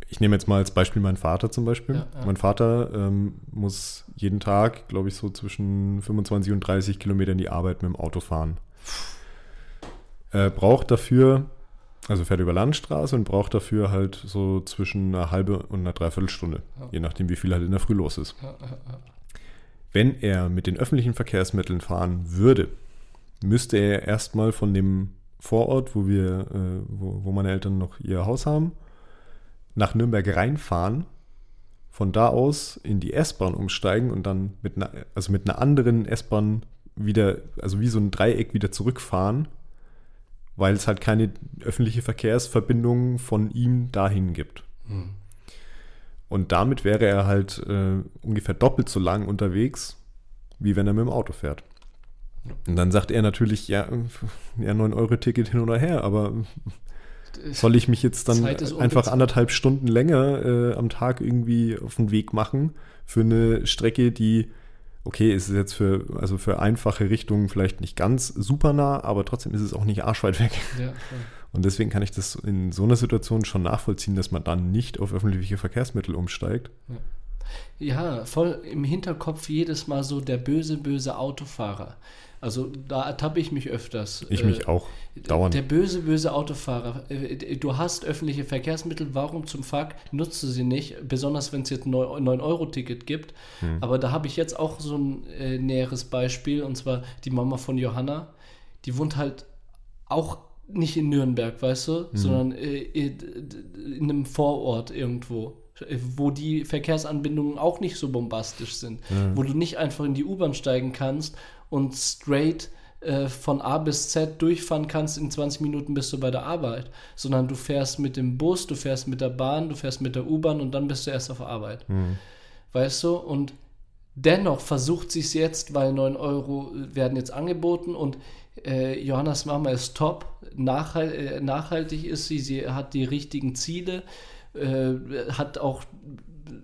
ich nehme jetzt mal als Beispiel meinen Vater zum Beispiel. Ja, ja. Mein Vater ähm, muss jeden Tag, glaube ich, so zwischen 25 und 30 Kilometer in die Arbeit mit dem Auto fahren. Er braucht dafür, also fährt über Landstraße und braucht dafür halt so zwischen einer halbe und einer Dreiviertelstunde, Ja. je nachdem, wie viel halt in der Früh los ist. Wenn er mit den öffentlichen Verkehrsmitteln fahren würde, müsste er erstmal von dem Vorort, wo wir, äh, wo, wo meine Eltern noch ihr Haus haben, nach Nürnberg reinfahren, von da aus in die S-Bahn umsteigen und dann mit einer, also mit einer anderen S-Bahn wieder, also wie so ein Dreieck wieder zurückfahren, weil es halt keine öffentliche Verkehrsverbindung von ihm dahin gibt. Hm. Und damit wäre er halt äh, ungefähr doppelt so lang unterwegs, wie wenn er mit dem Auto fährt. Und dann sagt er natürlich, ja, ja 9-Euro-Ticket hin oder her, aber soll ich mich jetzt dann einfach anderthalb Stunden länger äh, am Tag irgendwie auf den Weg machen für eine Strecke, die, okay, ist es jetzt für, also für einfache Richtungen vielleicht nicht ganz super nah, aber trotzdem ist es auch nicht arschweit weg. Ja. Und deswegen kann ich das in so einer Situation schon nachvollziehen, dass man dann nicht auf öffentliche Verkehrsmittel umsteigt. Ja, voll im Hinterkopf jedes Mal so der böse, böse Autofahrer. Also da ertappe ich mich öfters. Ich Äh, mich auch dauernd. Der böse, böse Autofahrer. Äh, Du hast öffentliche Verkehrsmittel, warum zum Fuck nutzt du sie nicht? Besonders wenn es jetzt ein 9-Euro-Ticket gibt. Hm. Aber da habe ich jetzt auch so ein äh, näheres Beispiel, und zwar die Mama von Johanna. Die wohnt halt auch nicht in Nürnberg, weißt du, Hm. sondern äh, in in einem Vorort irgendwo. wo die Verkehrsanbindungen auch nicht so bombastisch sind, ja. wo du nicht einfach in die U-Bahn steigen kannst und straight äh, von A bis Z durchfahren kannst, in 20 Minuten bist du bei der Arbeit, sondern du fährst mit dem Bus, du fährst mit der Bahn, du fährst mit der U-Bahn und dann bist du erst auf Arbeit. Mhm. Weißt du? Und dennoch versucht sie es jetzt, weil 9 Euro werden jetzt angeboten und äh, Johannas Mama ist top, nachhalt, äh, nachhaltig ist sie, sie hat die richtigen Ziele, äh, hat auch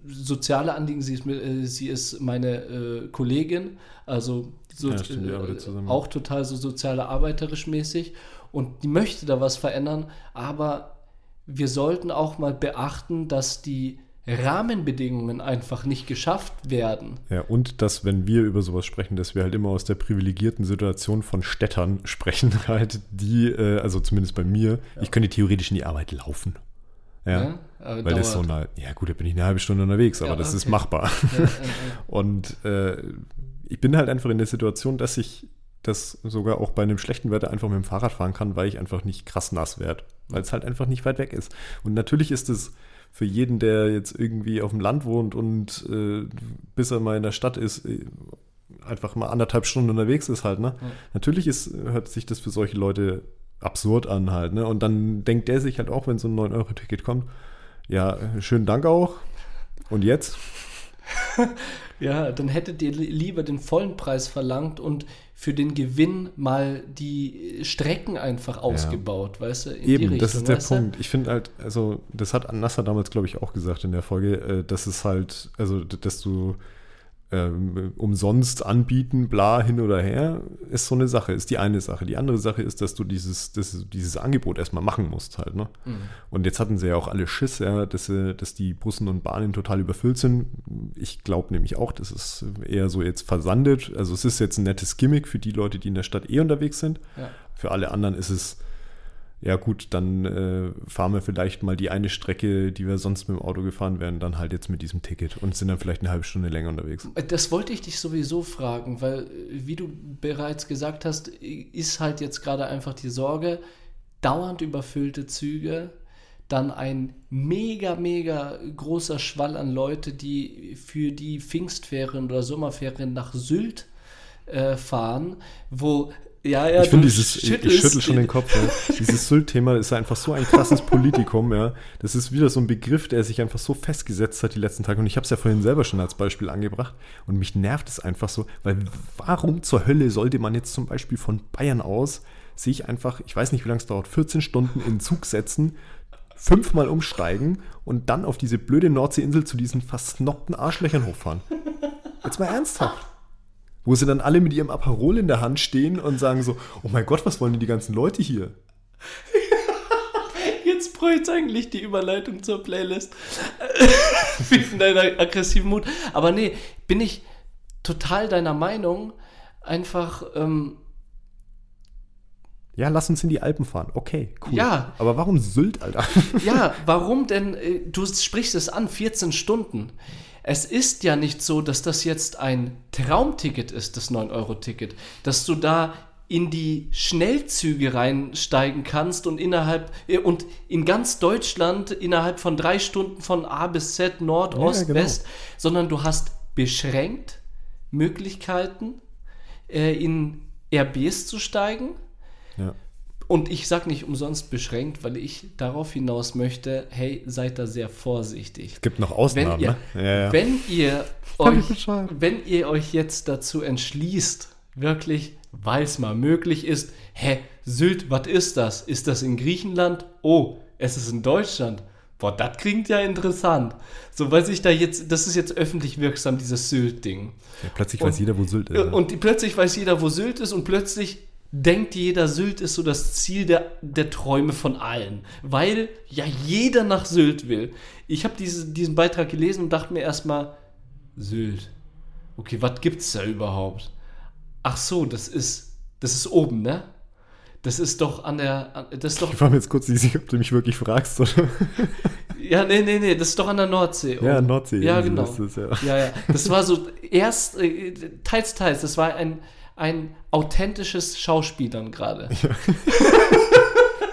soziale Anliegen, sie ist, äh, sie ist meine äh, Kollegin, also so, ja, stimmt, äh, auch total so soziale arbeiterisch mäßig und die möchte da was verändern, aber wir sollten auch mal beachten, dass die Rahmenbedingungen einfach nicht geschafft werden. Ja, und dass, wenn wir über sowas sprechen, dass wir halt immer aus der privilegierten Situation von Städtern sprechen, *laughs* halt, die, äh, also zumindest bei mir, ja. ich könnte theoretisch in die Arbeit laufen. Ja, ja weil dauert. das so eine, ja gut, da bin ich eine halbe Stunde unterwegs, aber ja, das okay. ist machbar. und äh, ich bin halt einfach in der Situation, dass ich das sogar auch bei einem schlechten Wetter einfach mit dem Fahrrad fahren kann, weil ich einfach nicht krass nass werde, weil es halt einfach nicht weit weg ist. Und natürlich ist es für jeden, der jetzt irgendwie auf dem Land wohnt und äh, bis er mal in der Stadt ist, äh, einfach mal anderthalb Stunden unterwegs ist halt, ne? Ja. Natürlich ist, hört sich das für solche Leute absurd an halt, ne? Und dann denkt der sich halt auch, wenn so ein 9-Euro-Ticket kommt, ja, schönen Dank auch. Und jetzt? *laughs* ja, dann hättet ihr lieber den vollen Preis verlangt und für den Gewinn mal die Strecken einfach ausgebaut, ja. weißt du? Eben, Richtung, das ist der Punkt. Ich finde halt, also das hat Nasser damals, glaube ich, auch gesagt in der Folge, äh, dass es halt, also dass du ähm, umsonst anbieten, bla, hin oder her, ist so eine Sache, ist die eine Sache. Die andere Sache ist, dass du dieses, das, dieses Angebot erstmal machen musst halt. Ne? Mhm. Und jetzt hatten sie ja auch alle Schiss, ja, dass, dass die Bussen und Bahnen total überfüllt sind. Ich glaube nämlich auch, das ist eher so jetzt versandet. Also es ist jetzt ein nettes Gimmick für die Leute, die in der Stadt eh unterwegs sind. Ja. Für alle anderen ist es ja gut, dann äh, fahren wir vielleicht mal die eine Strecke, die wir sonst mit dem Auto gefahren wären, dann halt jetzt mit diesem Ticket und sind dann vielleicht eine halbe Stunde länger unterwegs. Das wollte ich dich sowieso fragen, weil, wie du bereits gesagt hast, ist halt jetzt gerade einfach die Sorge, dauernd überfüllte Züge, dann ein mega, mega großer Schwall an Leute, die für die Pfingstferien oder Sommerferien nach Sylt äh, fahren, wo ja, ja, ich finde dieses, ich, ich schüttel schon den Kopf. Ja. *laughs* Dieses Sylt-Thema ist einfach so ein krasses Politikum, ja. Das ist wieder so ein Begriff, der sich einfach so festgesetzt hat die letzten Tage. Und ich habe es ja vorhin selber schon als Beispiel angebracht. Und mich nervt es einfach so, weil warum zur Hölle sollte man jetzt zum Beispiel von Bayern aus sich einfach, ich weiß nicht, wie lange es dauert, 14 Stunden in Zug setzen, fünfmal umsteigen und dann auf diese blöde Nordseeinsel zu diesen versnobten Arschlöchern hochfahren. Jetzt mal ernsthaft wo sie dann alle mit ihrem Aperol in der Hand stehen und sagen so, oh mein Gott, was wollen denn die ganzen Leute hier? *laughs* Jetzt bräuchte eigentlich die Überleitung zur Playlist. *laughs* Wegen deiner aggressiven Mut. Aber nee, bin ich total deiner Meinung. Einfach, ähm, ja, lass uns in die Alpen fahren. Okay, cool. Ja. Aber warum Sylt, Alter? ja, *laughs* warum denn? Äh, du sprichst es an, 14 Stunden. Es ist ja nicht so, dass das jetzt ein Traumticket ist, das 9-Euro-Ticket, dass du da in die Schnellzüge reinsteigen kannst und innerhalb äh, und in ganz Deutschland innerhalb von drei Stunden von A bis Z, Nord, Ost, ja, genau. West, sondern du hast beschränkt Möglichkeiten, äh, in RBs zu steigen. Ja. Und ich sage nicht umsonst beschränkt, weil ich darauf hinaus möchte, hey, seid da sehr vorsichtig. Es gibt noch Ausnahmen, wenn ihr, ne? Ja, ja. Wenn ihr *laughs* euch, wenn ihr euch jetzt dazu entschließt, wirklich, weil es mal möglich ist, hä, Sylt, was ist das? Ist das in Griechenland? Oh, es ist in Deutschland. Boah, das klingt ja interessant. So, weil sich da jetzt, das ist jetzt öffentlich wirksam, dieses Sylt-Ding. Ja, plötzlich und, weiß jeder, wo Sylt ist. Und ja. plötzlich weiß jeder, wo Sylt ist und plötzlich denkt jeder, Sylt ist so das Ziel der, der Träume von allen. Weil ja jeder nach Sylt will. Ich habe diese, diesen Beitrag gelesen und dachte mir erstmal, Sylt. Okay, was gibt's da überhaupt? Ach so, das ist, das ist oben, ne? Das ist doch an der. Das ist doch, ich war mir jetzt kurz nicht sicher, ob du mich wirklich fragst, oder? *laughs* Ja, nee, nee, nee, das ist doch an der Nordsee. Ja, Nordsee. Ja, genau. Das ja. ja, ja. Das war so erst, äh, teils, teils. Das war ein, ein authentisches Schauspielern gerade. *laughs*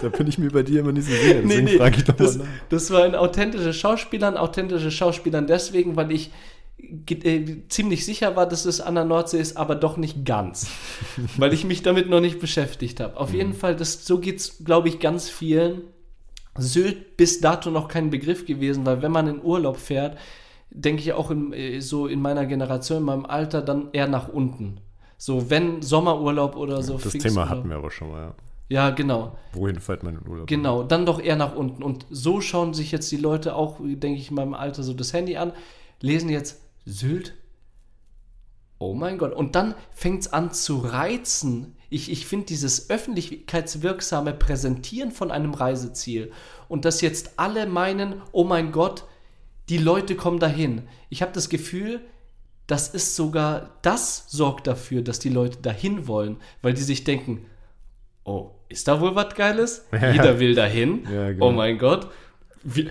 Ja. da bin ich mir bei dir immer nicht so sicher. *laughs* Deswegen nee, nee, frage ich doch das, mal nach. das war ein authentischer Schauspieler, ein authentischer Schauspieler deswegen, weil ich äh, ziemlich sicher war, dass es an der Nordsee ist, aber doch nicht ganz, *laughs* weil ich mich damit noch nicht beschäftigt habe. Auf jeden Fall, das, so geht es, glaube ich, ganz vielen. Sylt bis dato noch kein Begriff gewesen, weil wenn man in Urlaub fährt, denke ich auch in, äh, so in meiner Generation, in meinem Alter, dann eher nach unten. So, wenn Sommerurlaub oder so. Das Thema hatten wir aber schon mal, ja. Ja, genau. Wohin fährt man in Urlaub? Genau, dann doch eher nach unten. Und so schauen sich jetzt die Leute auch, denke ich, in meinem Alter so das Handy an, lesen jetzt Sylt. Oh mein Gott. Und dann fängt es an zu reizen. Ich, ich finde dieses öffentlichkeitswirksame Präsentieren von einem Reiseziel und dass jetzt alle meinen, oh mein Gott, die Leute kommen dahin. Ich habe das Gefühl, das ist sogar, das sorgt dafür, dass die Leute dahin wollen, weil die sich denken, oh, ist da wohl was Geiles? *laughs* Jeder will dahin. Ja, genau. Oh mein Gott.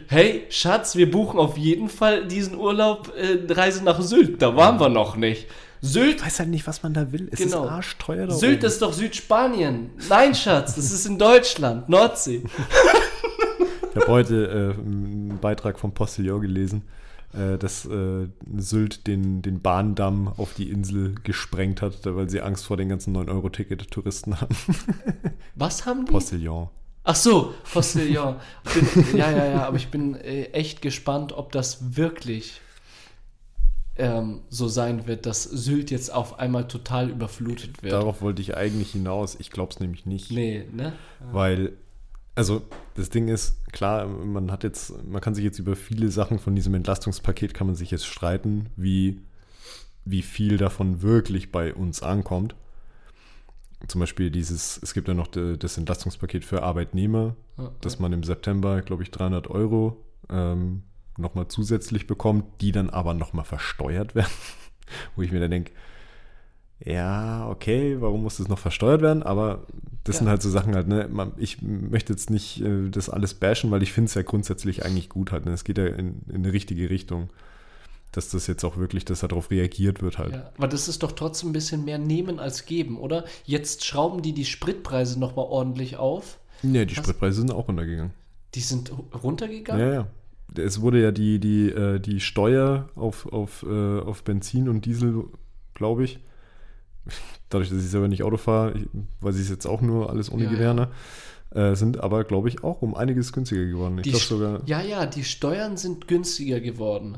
Hey, Schatz, wir buchen auf jeden Fall diesen Urlaub, äh, Reise nach Sylt. Da waren wir noch nicht. Sylt, Ich weiß halt nicht, was man da will. Es Genau. ist arschteuer da Sylt oben. ist doch Südspanien. Nein, Schatz, das ist in Deutschland, Nordsee. *laughs* Ich habe heute äh, einen Beitrag vom Postillon gelesen, äh, dass äh, Sylt den, den Bahndamm auf die Insel gesprengt hat, weil sie Angst vor den ganzen 9-Euro-Ticket-Touristen haben. *laughs* Was haben die? Postillon. Ach so, Postillon. Bin, ja, ja, ja, aber ich bin äh, echt gespannt, ob das wirklich ähm, so sein wird, dass Sylt jetzt auf einmal total überflutet wird. Darauf wollte ich eigentlich hinaus. Ich glaube es nämlich nicht. Nee, ne? Weil, also das Ding ist, klar, man hat jetzt, man kann sich jetzt über viele Sachen von diesem Entlastungspaket kann man sich jetzt streiten, wie, wie viel davon wirklich bei uns ankommt. Zum Beispiel dieses, es gibt ja noch das Entlastungspaket für Arbeitnehmer, Ja, dass man im September, glaube ich, 300 Euro ähm, nochmal zusätzlich bekommt, die dann aber nochmal versteuert werden. *laughs* Wo ich mir dann denke, ja, okay, warum muss das noch versteuert werden? Aber das Ja. sind halt so Sachen halt, ne? Ich möchte jetzt nicht äh, das alles bashen, weil ich finde es ja grundsätzlich eigentlich gut halt. Ne? Es geht ja in, in eine richtige Richtung, dass das jetzt auch wirklich, dass darauf reagiert wird halt. Ja, aber das ist doch trotzdem ein bisschen mehr nehmen als geben, oder? Jetzt schrauben die die Spritpreise nochmal ordentlich auf. Ja, die Was? Spritpreise sind auch runtergegangen. Die sind runtergegangen? Ja, ja. Es wurde ja die, die, äh, die Steuer auf, auf, äh, auf Benzin und Diesel, glaube ich, dadurch, dass ich selber nicht Auto fahre, ich- weiß ich es jetzt auch nur alles ohne Ja, Gewehr, ne? Äh, sind aber, glaube ich, auch um einiges günstiger geworden. Ich glaube sogar. Ja, ja, die Steuern sind günstiger geworden.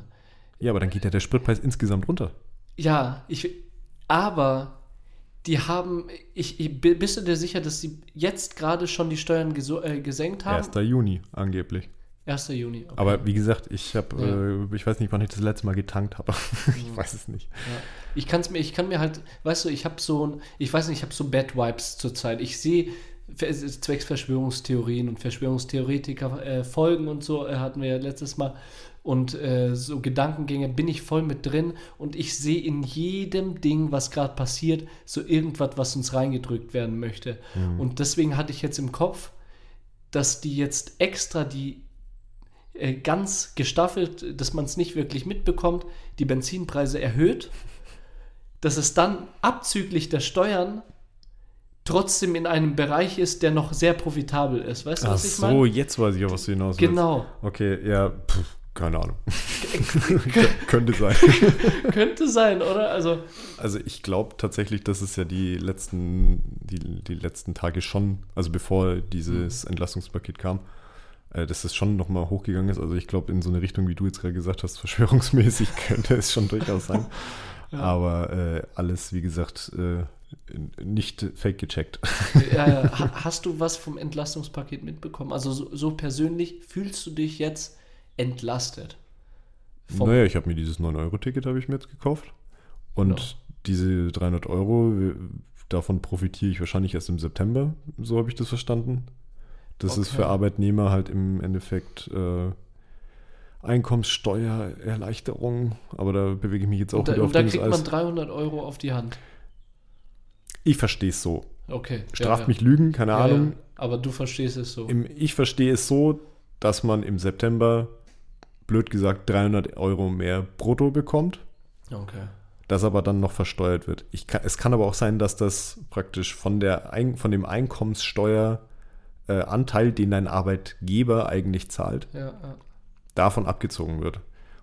Ja, aber dann geht ja der Spritpreis insgesamt runter. Ja, ich. Aber die haben. Ich, ich, bist du dir sicher, dass sie jetzt gerade schon die Steuern äh, gesenkt haben? 1. Juni angeblich. 1. Juni. okay. Aber wie gesagt, ich habe, Ja. äh, ich weiß nicht, wann ich das letzte Mal getankt habe. *laughs* ich weiß es nicht. Ja. Ich kann's mir, ich kann mir halt, weißt du, ich habe so ein, ich weiß nicht, ich habe so Bad Vibes zurzeit. Ich sehe es zwecks Verschwörungstheorien und Verschwörungstheoretiker äh, Folgen und so äh, hatten wir ja letztes Mal und äh, so Gedankengänge bin ich voll mit drin und ich sehe in jedem Ding, was gerade passiert, so irgendwas, was uns reingedrückt werden möchte. Und deswegen hatte ich jetzt im Kopf, dass die jetzt extra die äh, ganz gestaffelt, dass man es nicht wirklich mitbekommt, die Benzinpreise erhöht, dass es dann abzüglich der Steuern trotzdem in einem Bereich ist, der noch sehr profitabel ist. Weißt du, Ach was ich so, meine? jetzt weiß ich, auf was du hinaus willst. Genau. Okay, ja, pff, keine Ahnung. *laughs* Könnte sein. *laughs* Könnte sein, oder? Also, Also ich glaube tatsächlich, dass es ja die letzten, die, die letzten Tage schon, also bevor dieses Entlastungspaket kam, äh, dass es schon nochmal hochgegangen ist. Also ich glaube, in so eine Richtung, wie du jetzt gerade gesagt hast, *laughs* verschwörungsmäßig könnte es schon durchaus sein. *laughs* Aber äh, alles, wie gesagt, äh, nicht fake gecheckt. ja, ja. Ha- *laughs* hast du was vom Entlastungspaket mitbekommen? Also so, so persönlich fühlst du dich jetzt entlastet? Naja, ich habe mir dieses 9-Euro-Ticket habe ich mir jetzt gekauft. Und Genau. diese 300 Euro, davon profitiere ich wahrscheinlich erst im September, so habe ich das verstanden. Das ist Okay. für Arbeitnehmer halt im Endeffekt äh, Einkommenssteuererleichterung, aber da bewege ich mich jetzt auch Und da, wieder auf und da kriegt man 300 Euro auf die Hand. Ich verstehe es so. Okay. Straft ja, ja. mich Lügen, keine Ja, Ahnung. Ja, aber du verstehst es so. Im, ich verstehe es so, dass man im September, blöd gesagt, 300 Euro mehr brutto bekommt. okay. das aber dann noch versteuert wird. Ich kann, es kann aber auch sein, dass das praktisch von, der von dem Einkommenssteuer äh, Anteil, den dein Arbeitgeber eigentlich zahlt, Ja, ja. davon abgezogen wird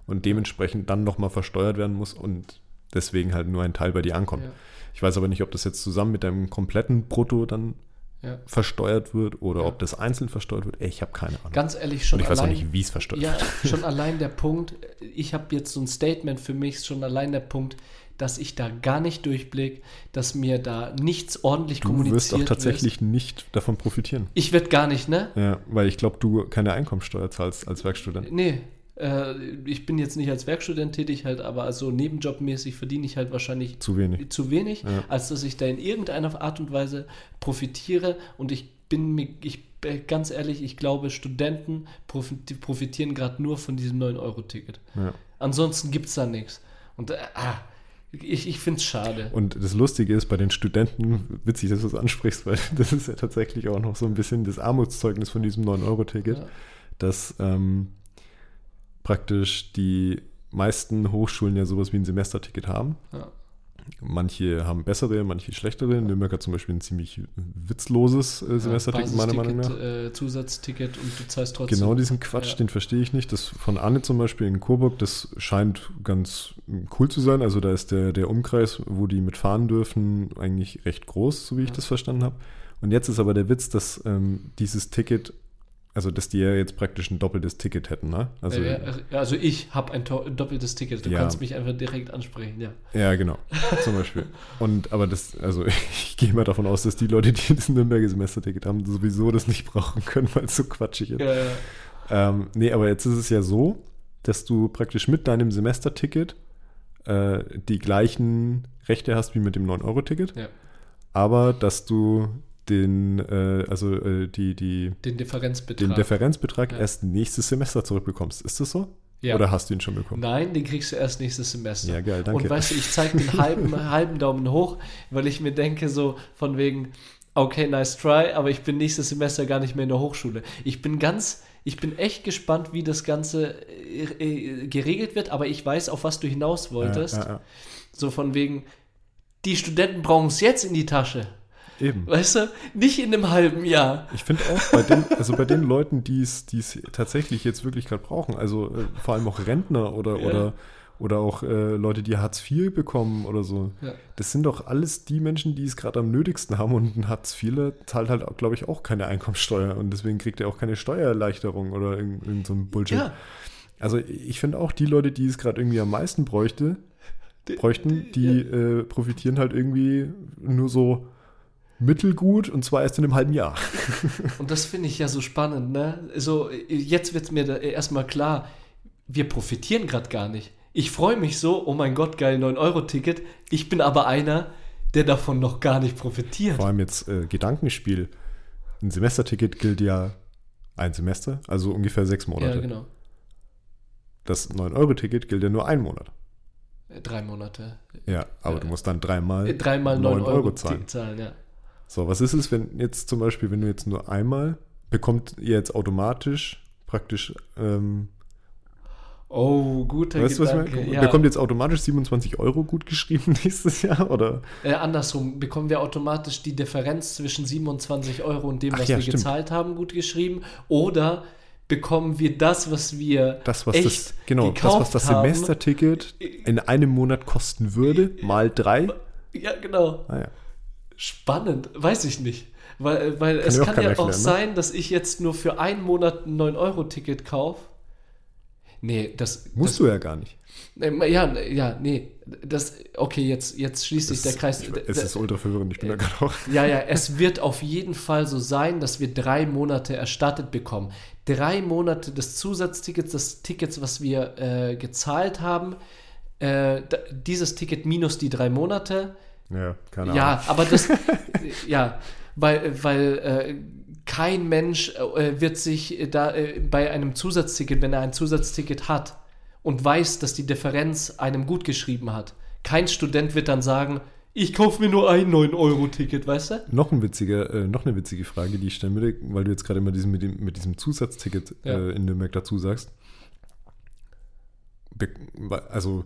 und dementsprechend dann nochmal versteuert werden muss und deswegen halt nur ein Teil bei dir ankommt. Ja. Ich weiß aber nicht, ob das jetzt zusammen mit deinem kompletten Brutto dann Ja. versteuert wird oder Ja. ob das einzeln versteuert wird. Ey, ich habe keine Ahnung. Ganz ehrlich, schon und ich weiß auch allein, nicht, wie es versteuert Ja, wird. schon allein der Punkt, ich habe jetzt so ein Statement für mich, schon allein der Punkt, dass ich da gar nicht durchblick, dass mir da nichts ordentlich Du kommuniziert wirst auch wird. tatsächlich nicht davon profitieren. Ich werde gar nicht, ne? Ja, weil ich glaube, du keine Einkommensteuer zahlst als Werkstudent. Nee. Äh, ich bin jetzt nicht als Werkstudent tätig, halt, aber also nebenjobmäßig verdiene ich halt wahrscheinlich Zu wenig. zu wenig, Ja. als dass ich da in irgendeiner Art und Weise profitiere. Und ich bin mir, ich äh, ganz ehrlich, ich glaube, Studenten profiti- profitieren gerade nur von diesem 9-Euro-Ticket. Ja. Ansonsten gibt es da nichts. Und äh, ah, ich, ich finde es schade. Und das Lustige ist, bei den Studenten, witzig, dass du es ansprichst, weil *laughs* das ist ja tatsächlich auch noch so ein bisschen das Armutszeugnis von diesem 9-Euro-Ticket, Ja. dass ähm, praktisch die meisten Hochschulen ja sowas wie ein Semesterticket haben. Ja. Manche haben bessere, manche schlechtere. Nürnberg hat zum Beispiel ein ziemlich witzloses äh, Semesterticket, meiner Meinung nach. Äh, Zusatzticket und du zahlst trotzdem. Genau diesen Quatsch, Ja. den verstehe ich nicht. Das von Anne zum Beispiel in Coburg, das scheint ganz cool zu sein. Also da ist der, der Umkreis, wo die mitfahren dürfen, eigentlich recht groß, so wie ich Ja. das verstanden habe. Und jetzt ist aber der Witz, dass ähm, dieses Ticket, also dass die ja jetzt praktisch ein doppeltes Ticket hätten, ne? Also, ja, also ich habe ein doppeltes Ticket. Du Ja. kannst mich einfach direkt ansprechen, ja. ja, genau, zum Beispiel. Und aber das, also *laughs* ich gehe mal davon aus, dass die Leute, die das Nürnberger Semesterticket haben, sowieso das nicht brauchen können, weil es so quatschig ist. Ja, ja. Ähm, nee, aber jetzt ist es ja so, dass du praktisch mit deinem Semesterticket äh, die gleichen Rechte hast wie mit dem 9-Euro-Ticket, Ja. aber dass du den, äh, also äh, die, die, Den Differenzbetrag. den Differenzbetrag Ja. erst nächstes Semester zurückbekommst. Ist das so? Ja. Oder hast du ihn schon bekommen? Nein, den kriegst du erst nächstes Semester. Ja, geil, danke. Und weißt du, ich zeige den halben, *laughs* halben Daumen hoch, weil ich mir denke, so von wegen, okay, nice try, aber ich bin nächstes Semester gar nicht mehr in der Hochschule. Ich bin ganz, ich bin echt gespannt, wie das Ganze äh, äh, geregelt wird, aber ich weiß, auf was du hinaus wolltest. Ja, ja, ja. So von wegen, die Studenten brauchen es jetzt in die Tasche. Eben. Weißt du, nicht in einem halben Jahr. Ich finde auch bei den, also bei den Leuten, die es, die es tatsächlich jetzt wirklich gerade brauchen, also äh, vor allem auch Rentner oder, Ja. oder, oder auch äh, Leute, die Hartz IV bekommen oder so, Ja. das sind doch alles die Menschen, die es gerade am nötigsten haben und ein Hartz IVler zahlt halt, glaube ich, auch keine Einkommensteuer und deswegen kriegt er auch keine Steuererleichterung oder irgend, irgend so ein Bullshit. Ja, Also ich finde auch die Leute, die es gerade irgendwie am meisten bräuchte, bräuchten, die äh, profitieren halt irgendwie nur so mittelgut und zwar erst in einem halben Jahr. *laughs* Und das finde ich ja so spannend, ne? So, jetzt wird es mir erstmal klar, wir profitieren gerade gar nicht. Ich freue mich so, oh mein Gott, geil, 9-Euro-Ticket. Ich bin aber einer, der davon noch gar nicht profitiert. Vor allem jetzt äh, Gedankenspiel. Ein Semesterticket gilt ja ein Semester, also ungefähr sechs Monate. Ja, genau. Das 9-Euro-Ticket gilt ja nur einen Monat. Äh, Drei Monate. Ja, aber Ja. du musst dann dreimal Äh, Dreimal 9 9 Euro, Euro zahlen. zahlen. ja. So, was ist es, wenn jetzt zum Beispiel, wenn du jetzt nur einmal, bekommt ihr jetzt automatisch praktisch, ähm, Oh, guter weißt du, was ich Gedanke. meine? ja. Bekommt jetzt automatisch 27 Euro gut geschrieben *laughs* nächstes Jahr, oder? äh, andersrum, bekommen wir automatisch die Differenz zwischen 27 Euro und dem, Ach was ja, wir stimmt. gezahlt haben, gut geschrieben? Oder bekommen wir das, was wir Das, was echt das, genau, das, was das haben? Semesterticket in einem Monat kosten würde, mal drei. Ja, genau. Ah, ja. Spannend, weiß ich nicht. Weil, weil es dir auch kann ja auch erklären, ne? sein, dass ich jetzt nur für einen Monat ein 9-Euro-Ticket kaufe. Nee, das. Musst das, du ja gar nicht. Äh, Ja, ja, nee. Das, okay, jetzt, jetzt schließt sich der Kreis. ich, es ist ultra verwirrend, ich bin da gerade auch. Ja, ja, es *laughs* wird auf jeden Fall so sein, dass wir drei Monate erstattet bekommen. Drei Monate des Zusatztickets, des Tickets, was wir äh, gezahlt haben. Äh, dieses Ticket minus die drei Monate. Ja, keine Ahnung. Ja, aber das, *laughs* ja, weil, weil äh, kein Mensch äh, wird sich da äh, bei einem Zusatzticket, wenn er ein Zusatzticket hat und weiß, dass die Differenz einem gut geschrieben hat, kein Student wird dann sagen, ich kaufe mir nur ein 9-Euro-Ticket, weißt du? Noch, ein witziger, äh, noch eine witzige Frage, die ich stellen würde, weil du jetzt gerade immer diesen, mit, dem, mit diesem Zusatzticket Ja. äh, in Nürnberg dazu sagst. Be also,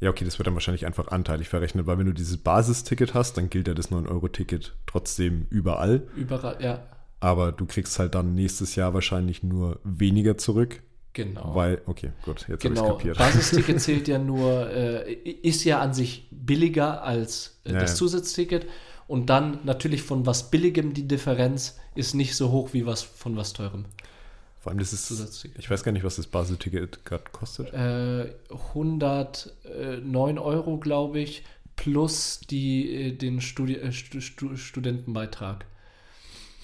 ja, okay, das wird dann wahrscheinlich einfach anteilig verrechnet, weil wenn du dieses Basisticket hast, dann gilt ja das 9-Euro-Ticket trotzdem überall. Überall, ja. Aber du kriegst halt dann nächstes Jahr wahrscheinlich nur weniger zurück. Genau. Weil, okay, gut, jetzt genau. habe ich kapiert. Basisticket *laughs* zählt ja nur, äh, ist ja an sich billiger als äh, Ja, das ja. Zusatzticket. Und dann natürlich von was Billigem die Differenz ist nicht so hoch wie was von was Teurem. Vor allem, das ist, ich weiß gar nicht, was das Basisticket gerade kostet. Äh, 109 Euro, glaube ich, plus die, äh, den Studi äh, Stu Stu Studentenbeitrag.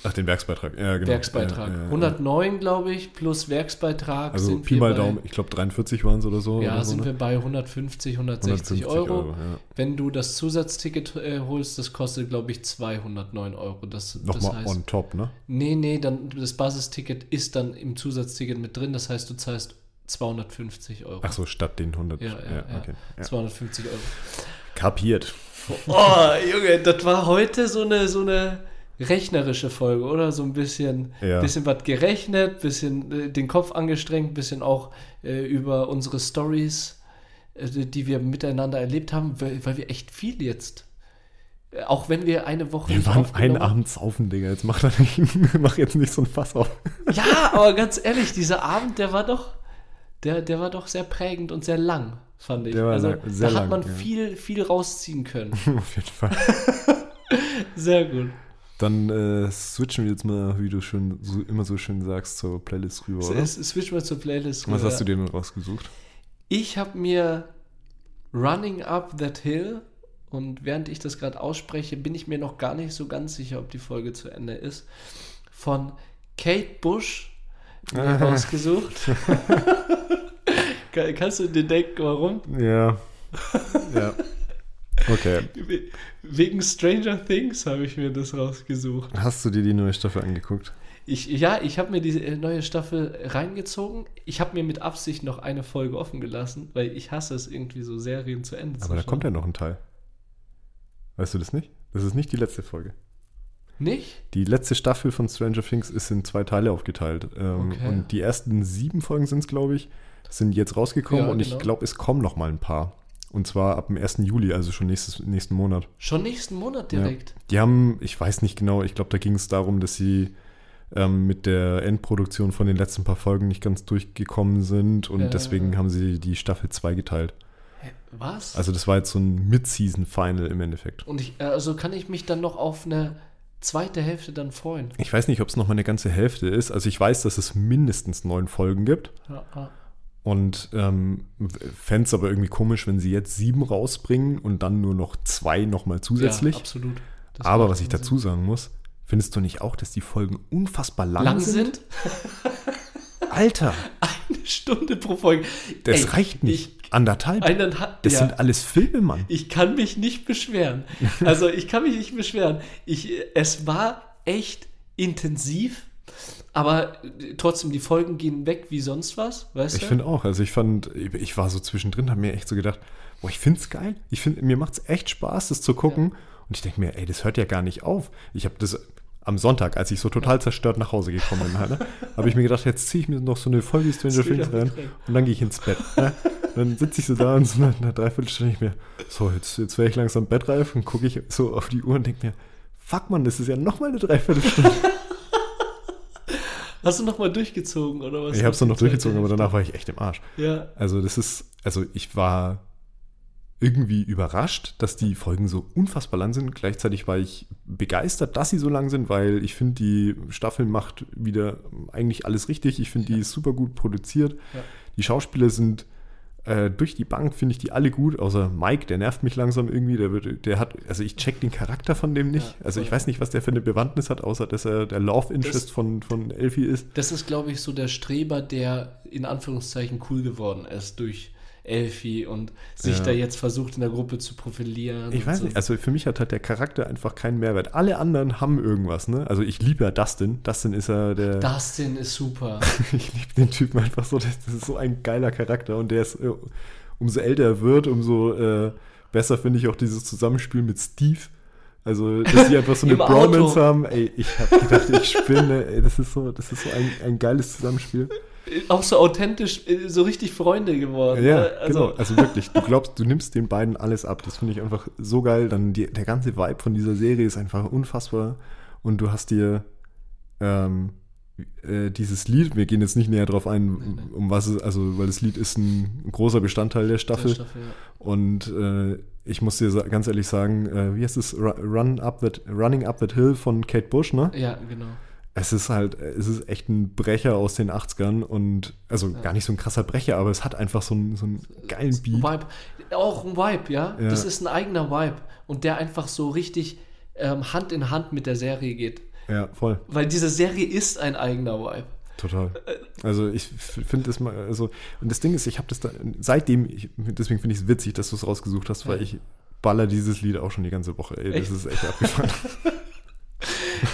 Ach, den Werksbeitrag. Ja, genau. Werksbeitrag. Ja, ja, ja. 109, glaube ich, plus Werksbeitrag. Also sind Pi mal bei, Daumen, ich glaube 43 waren es oder so. Ja, oder so, sind ne? wir bei 150, 160 Euro. ja. Wenn du das Zusatzticket äh, holst, das kostet, glaube ich, 209 Euro. Das, das Nochmal heißt, on top, ne? nee, nee, dann, das Basisticket ist dann im Zusatzticket mit drin. Das heißt, du zahlst 250 Euro. Ach so, statt den 100. Ja, ja, okay. Ja. 250 Euro. Kapiert. Oh, Junge, das war heute so eine, so eine rechnerische Folge, oder? So ein bisschen, Ja. bisschen was gerechnet, bisschen äh, den Kopf angestrengt, bisschen auch äh, über unsere Stories, äh, die wir miteinander erlebt haben, weil, weil wir echt viel jetzt, äh, auch wenn wir eine Woche Wir waren einen Abend saufen, Digga. Jetzt mach, da nicht, *laughs* mach jetzt nicht so ein Fass auf. Ja, aber ganz ehrlich, dieser Abend, der war doch, der, der war doch sehr prägend und sehr lang, fand ich. Also lang- da hat lang, man ja. viel, viel rausziehen können. *laughs* Auf jeden Fall. *laughs* Sehr gut. Dann äh, switchen wir jetzt mal, wie du schon so, immer so schön sagst, zur Playlist rüber, oder? Es, switch mal zur Playlist. Was rüber. hast du dir denn rausgesucht? Ich habe mir Running Up That Hill und während ich das gerade ausspreche, bin ich mir noch gar nicht so ganz sicher, ob die Folge zu Ende ist. Von Kate Bush mir *laughs* rausgesucht. Kann- Kannst du dir denken, warum? Ja. ja. *laughs* Okay. We- Wegen Stranger Things habe ich mir das rausgesucht. Hast du dir die neue Staffel angeguckt? Ich, ja, ich habe mir diese äh, neue Staffel reingezogen. Ich habe mir mit Absicht noch eine Folge offen gelassen, weil ich hasse es irgendwie so Serien zu Ende zu Aber da kommt ja noch ein Teil. Weißt du das nicht? Das ist nicht die letzte Folge. Nicht? Die letzte Staffel von Stranger Things ist in zwei Teile aufgeteilt. Ähm, Okay. Und die ersten sieben Folgen sind es, glaube ich, sind jetzt rausgekommen Ja, und ich genau. glaube, es kommen noch mal ein paar. Und zwar ab dem 1. Juli, also schon nächstes, nächsten Monat. Schon nächsten Monat direkt. Die haben, ich weiß nicht genau, ich glaube, da ging es darum, dass sie ähm, mit der Endproduktion von den letzten paar Folgen nicht ganz durchgekommen sind und Ja. deswegen haben sie die Staffel 2 geteilt. Was? Also das war jetzt so ein Mid-Season-Final im Endeffekt. Und ich, also kann ich mich dann noch auf eine zweite Hälfte dann freuen. Ich weiß nicht, ob es noch mal eine ganze Hälfte ist. Also ich weiß, dass es mindestens neun Folgen gibt. Ja, ja. Und ähm, fände es aber irgendwie komisch, wenn sie jetzt sieben rausbringen und dann nur noch zwei nochmal zusätzlich. Ja, absolut. Das aber was ich Sinn. dazu sagen muss, findest du nicht auch, dass die Folgen unfassbar lang, lang sind? sind, *laughs* Alter, eine Stunde pro Folge. das Ey, reicht nicht. Ich, Anderthalb. eineinhalb, das ja. sind alles Filme, Mann. Ich kann mich nicht beschweren. *laughs* Also ich kann mich nicht beschweren. Ich, es war echt intensiv, aber trotzdem, die Folgen gehen weg wie sonst was, weißt Ich du? finde auch. Also ich fand, ich war so zwischendrin, habe mir echt so gedacht, boah, ich finde es geil. Ich finde, mir macht es echt Spaß, das zu gucken. Und ich denke mir, ey, das hört ja gar nicht auf. Ich habe das am Sonntag, als ich so total zerstört nach Hause gekommen bin, halt, ne, habe ich mir gedacht, jetzt ziehe ich mir noch so eine Folge Stranger Things rein und dann gehe ich ins Bett. Ne? Dann sitze ich so da und so nach einer Dreiviertelstunde ich mir, so, jetzt, jetzt wäre ich langsam bettreif und gucke ich so auf die Uhr und denke mir, fuck man, das ist ja noch mal eine Dreiviertelstunde. *laughs* Hast du nochmal durchgezogen oder was? ich habe es noch durchgezogen, aber danach war ich echt im Arsch. Ja, Also das ist, also ich war irgendwie überrascht, dass die Folgen so unfassbar lang sind. Gleichzeitig war ich begeistert, dass sie so lang sind, weil ich finde, die Staffel macht wieder eigentlich alles richtig. Ich finde, die ist super gut produziert. Ja. Die Schauspieler sind äh, durch die Bank, finde ich die alle gut, außer Mike, der nervt mich langsam irgendwie. Der, wird, der hat, also ich check den Charakter von dem nicht. Ja, also ich weiß nicht, was der für eine Bewandtnis hat, außer dass er der Love Interest Das- von, von Elfie ist. das ist, glaube ich, so der Streber, der in Anführungszeichen cool geworden ist durch Elfie und sich Ja. da jetzt versucht, in der Gruppe zu profilieren. Ich weiß so. nicht, also für mich hat halt der Charakter einfach keinen Mehrwert. Alle anderen haben irgendwas, ne? Also ich liebe ja Dustin. Dustin ist ja der. Dustin ist super. *laughs* ich liebe den Typen einfach so. Das, ist so ein geiler Charakter und der ist, äh, umso älter er wird, umso äh, besser finde ich auch dieses Zusammenspiel mit Steve. Also, dass die einfach so *laughs* eine Bromance haben. Ey, ich habe gedacht, ich spinne. Ey, das ist so, das ist so ein, ein geiles Zusammenspiel. Auch so authentisch, äh, so richtig Freunde geworden. Ja, ne? genau. Also wirklich, du glaubst, du nimmst den beiden alles ab. Das finde ich einfach so geil. Dann die, der ganze Vibe von dieser Serie ist einfach unfassbar. Und du hast dir, ähm, äh, dieses Lied, wir gehen jetzt nicht näher drauf ein, Nee, nee. um was es, also weil das Lied ist ein großer Bestandteil der Staffel. Der Staffel, ja. Und äh, ich muss dir ganz ehrlich sagen, äh, wie heißt es? Ru- Run up that, Running Up That Hill von Kate Bush, ne? Ja, genau. Es ist halt, es ist echt ein Brecher aus den 80ern und, also Ja. gar nicht so ein krasser Brecher, aber es hat einfach so einen, so einen geilen Beat. Vibe. Auch ein Vibe, ja? Ja. Das ist ein eigener Vibe. Und der einfach so richtig ähm, Hand in Hand mit der Serie geht. Ja, voll. Weil diese Serie ist ein eigener Vibe. Total. Also ich finde das mal, also, und das Ding ist, ich habe das da, seitdem, ich, deswegen finde ich es witzig, dass du es rausgesucht hast, weil ich baller dieses Lied auch schon die ganze Woche. Ey, Echt? das ist echt abgefahren. *laughs*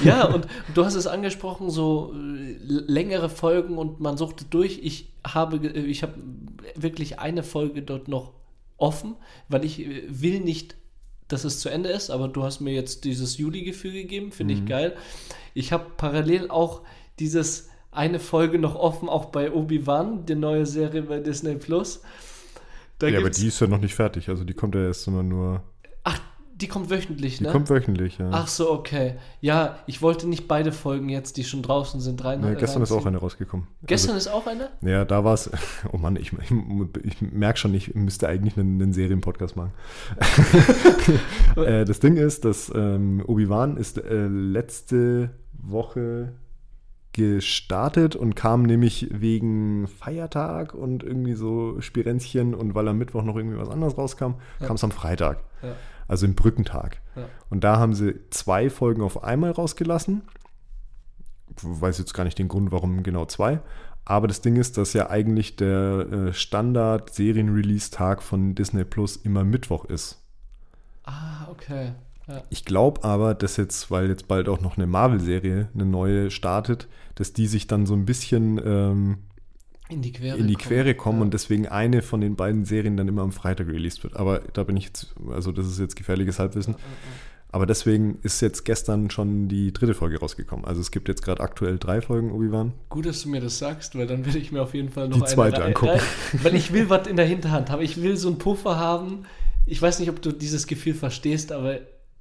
Ja, und du hast es angesprochen, so äh, längere Folgen und man suchte durch. Ich habe, ge- ich habe wirklich eine Folge dort noch offen, weil ich äh, will nicht, dass es zu Ende ist, aber du hast mir jetzt dieses Juli-Gefühl gegeben, finde ich geil. Ich habe parallel auch dieses eine Folge noch offen, auch bei Obi-Wan, die neue Serie bei Disney Plus. Da ja, aber die ist ja noch nicht fertig. Also die kommt ja erst immer nur, Ach, die kommt wöchentlich, die ne? kommt wöchentlich, ja. Ach so, okay. Ja, ich wollte nicht beide Folgen jetzt, die schon draußen sind, rein. ja, gestern ist auch eine rausgekommen. Gestern ist auch eine? Also, ja, da war es, *laughs* oh Mann, ich, ich, ich merke schon, ich müsste eigentlich einen, einen Serienpodcast machen. *laughs* äh, das Ding ist, dass ähm, Obi-Wan ist äh, letzte Woche gestartet und kam nämlich wegen Feiertag und irgendwie so Spirenzchen und weil am Mittwoch noch irgendwie was anderes rauskam, Ja. kam es am Freitag. Ja. Also im Brückentag. Ja. Und da haben sie zwei Folgen auf einmal rausgelassen. Ich weiß jetzt gar nicht den Grund, warum genau zwei. Aber das Ding ist, dass ja eigentlich der äh, Standard-Serien-Release-Tag von Disney Plus immer Mittwoch ist. Ah, okay. Ja. Ich glaube aber, dass jetzt, weil jetzt bald auch noch eine Marvel-Serie, eine neue startet, dass die sich dann so ein bisschen ähm, In die Quere in die kommen. Quere kommen Ja. und deswegen eine von den beiden Serien dann immer am Freitag released wird. Aber da bin ich jetzt, also das ist jetzt gefährliches Halbwissen. Aber deswegen ist jetzt gestern schon die dritte Folge rausgekommen. Also es gibt jetzt gerade aktuell drei Folgen Obi-Wan. Gut, dass du mir das sagst, weil dann will ich mir auf jeden Fall noch Die zweite angucken. Weil ich will was in der Hinterhand haben. Ich will so einen Puffer haben. Ich weiß nicht, ob du dieses Gefühl verstehst, aber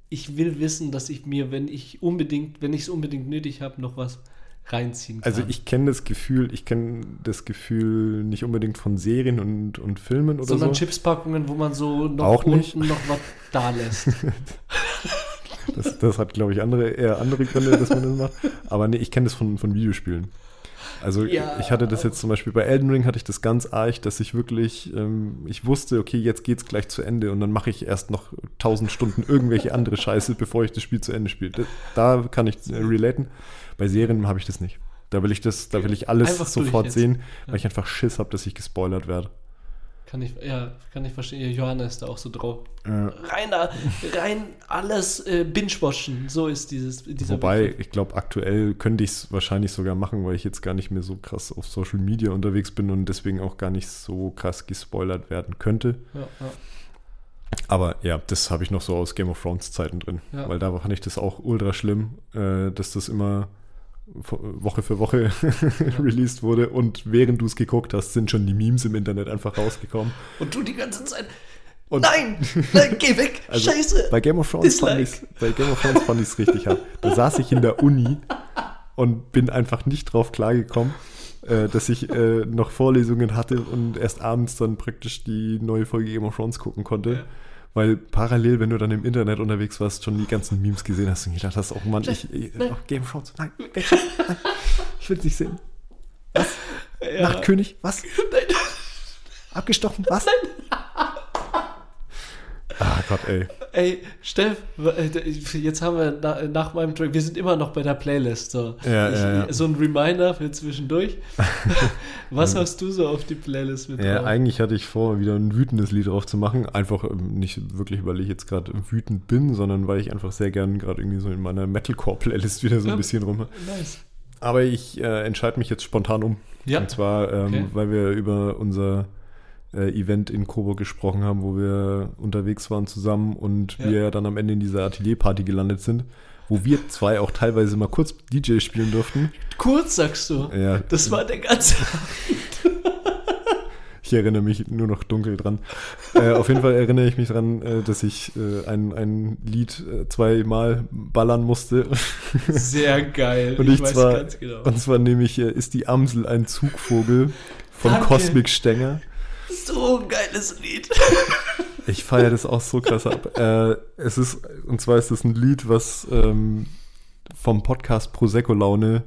ich will wissen, dass ich mir, wenn ich unbedingt, wenn ich es unbedingt nötig habe, noch was reinziehen kann. Also ich kenne das Gefühl, ich kenne das Gefühl nicht unbedingt von Serien und, und Filmen oder Sondern so. Chipspackungen, wo man so noch Auch nicht. unten noch was da lässt. *laughs* Das, das hat, glaube ich, andere, eher andere Gründe, dass man das macht. Aber nee, ich kenne das von, von Videospielen. Also Ja. ich hatte das jetzt zum Beispiel bei Elden Ring hatte ich das ganz arg, dass ich wirklich, ähm, ich wusste, okay, jetzt geht's gleich zu Ende und dann mache ich erst noch tausend Stunden irgendwelche andere Scheiße, bevor ich das Spiel zu Ende spiele. Da kann ich äh, relaten. Bei Serien habe ich das nicht. Da will ich das, da will ich alles Einfach sofort sehen, weil ich einfach Schiss habe, dass ich gespoilert werde. Kann ich, ja, kann ich verstehen. Johanna ist da auch so drauf. Äh, Rein, da- rein alles äh, binge-watchen. So ist dieses, dieser Wobei, Begriff. ich glaube, aktuell könnte ich es wahrscheinlich sogar machen, weil ich jetzt gar nicht mehr so krass auf Social Media unterwegs bin und deswegen auch gar nicht so krass gespoilert werden könnte. Ja, ja. Aber ja, das habe ich noch so aus Game of Thrones Zeiten drin. Ja. Weil da fand ich das auch ultra schlimm, äh, dass das immer Woche für Woche *laughs* released wurde und während du es geguckt hast, sind schon die Memes im Internet einfach rausgekommen. Und du die ganze Zeit. Und nein! Nein, geh weg! *laughs* Also, Scheiße! Bei Game of Thrones fand Dislike. ich's, bei Game of Thrones fand ich es richtig hart. Da saß ich in der Uni und bin einfach nicht drauf klargekommen, äh, dass ich äh, noch Vorlesungen hatte und erst abends dann praktisch die neue Folge Game of Thrones gucken konnte. Ja. Weil parallel, wenn du dann im Internet unterwegs warst, schon die ganzen Memes gesehen hast und gedacht hast, oh Mann, ich, ich Nein. oh, Game of Thrones, nein, weg, nein, ich will es nicht sehen. Ja. Nachtkönig, was? *laughs* Nein. Abgestochen, was? Ah Gott, ey. Ey, Steff, äh, jetzt haben wir na, nach meinem Track, wir sind immer noch bei der Playlist. So, Ja, ich, ja, ja. so ein Reminder für zwischendurch. *laughs* Was hast du so auf die Playlist mit Ja, drauf? eigentlich hatte ich vor, wieder ein wütendes Lied drauf zu machen. Einfach ähm, nicht wirklich, weil ich jetzt gerade wütend bin, sondern weil ich einfach sehr gern gerade irgendwie so in meiner Metalcore-Playlist wieder so ein bisschen rum. Nice. Aber ich äh, entscheide mich jetzt spontan um. Ja. Und zwar, ähm, Okay. weil wir über unser äh, Event in Coburg gesprochen haben, wo wir unterwegs waren zusammen und Ja. wir dann am Ende in dieser Atelierparty gelandet sind, wo wir zwei auch teilweise mal kurz DJ spielen durften. Kurz sagst du. Ja, Das war der ganze. *laughs* Ich erinnere mich nur noch dunkel dran. Äh, auf jeden Fall erinnere ich mich dran, äh, dass ich äh, ein, ein Lied äh, zweimal ballern musste. Sehr geil. und ich, ich zwar, genau. Und zwar nämlich äh, ist die Amsel ein Zugvogel von Danke. Cosmic Stenger. So ein geiles Lied. *laughs* Ich feiere das auch so krass ab. Äh, es ist, und zwar ist es ein Lied, was ähm, vom Podcast Prosecco Laune,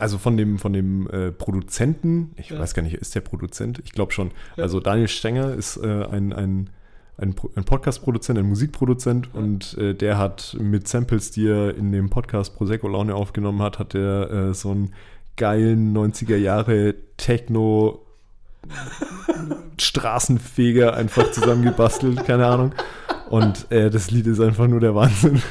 also von dem, von dem äh, Produzenten, ich ja. weiß gar nicht, ist der Produzent? Ich glaube schon. Ja. Also Daniel Stenger ist äh, ein, ein, ein, ein Podcast-Produzent, ein Musikproduzent ja. und äh, der hat mit Samples, die er in dem Podcast Prosecco Laune aufgenommen hat, hat er äh, so einen geilen 90er Jahre Techno Straßenfeger einfach zusammengebastelt, keine Ahnung. Und äh, das Lied ist einfach nur der Wahnsinn.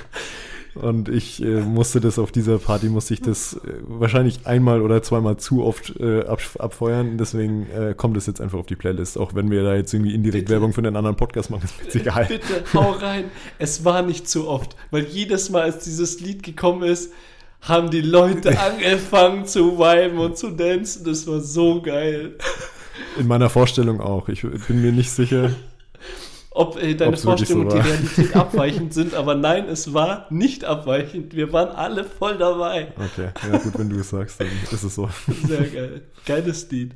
Und ich äh, musste das auf dieser Party, musste ich das äh, wahrscheinlich einmal oder zweimal zu oft äh, ab, abfeuern. Deswegen äh, kommt es jetzt einfach auf die Playlist. Auch wenn wir da jetzt irgendwie indirekt Bitte. Werbung für einen anderen Podcast machen, ist mir egal. Bitte, hau rein. Es war nicht zu oft. Weil jedes Mal, als dieses Lied gekommen ist, haben die Leute *laughs* angefangen zu viben und zu dancen. Das war so geil. In meiner Vorstellung auch. Ich bin mir nicht sicher. Ob äh, deine Vorstellung und so die Realität abweichend sind, aber nein, es war nicht abweichend. Wir waren alle voll dabei. Okay, ja gut, wenn du es sagst, dann ist es so. Sehr geil. Geiles Lied.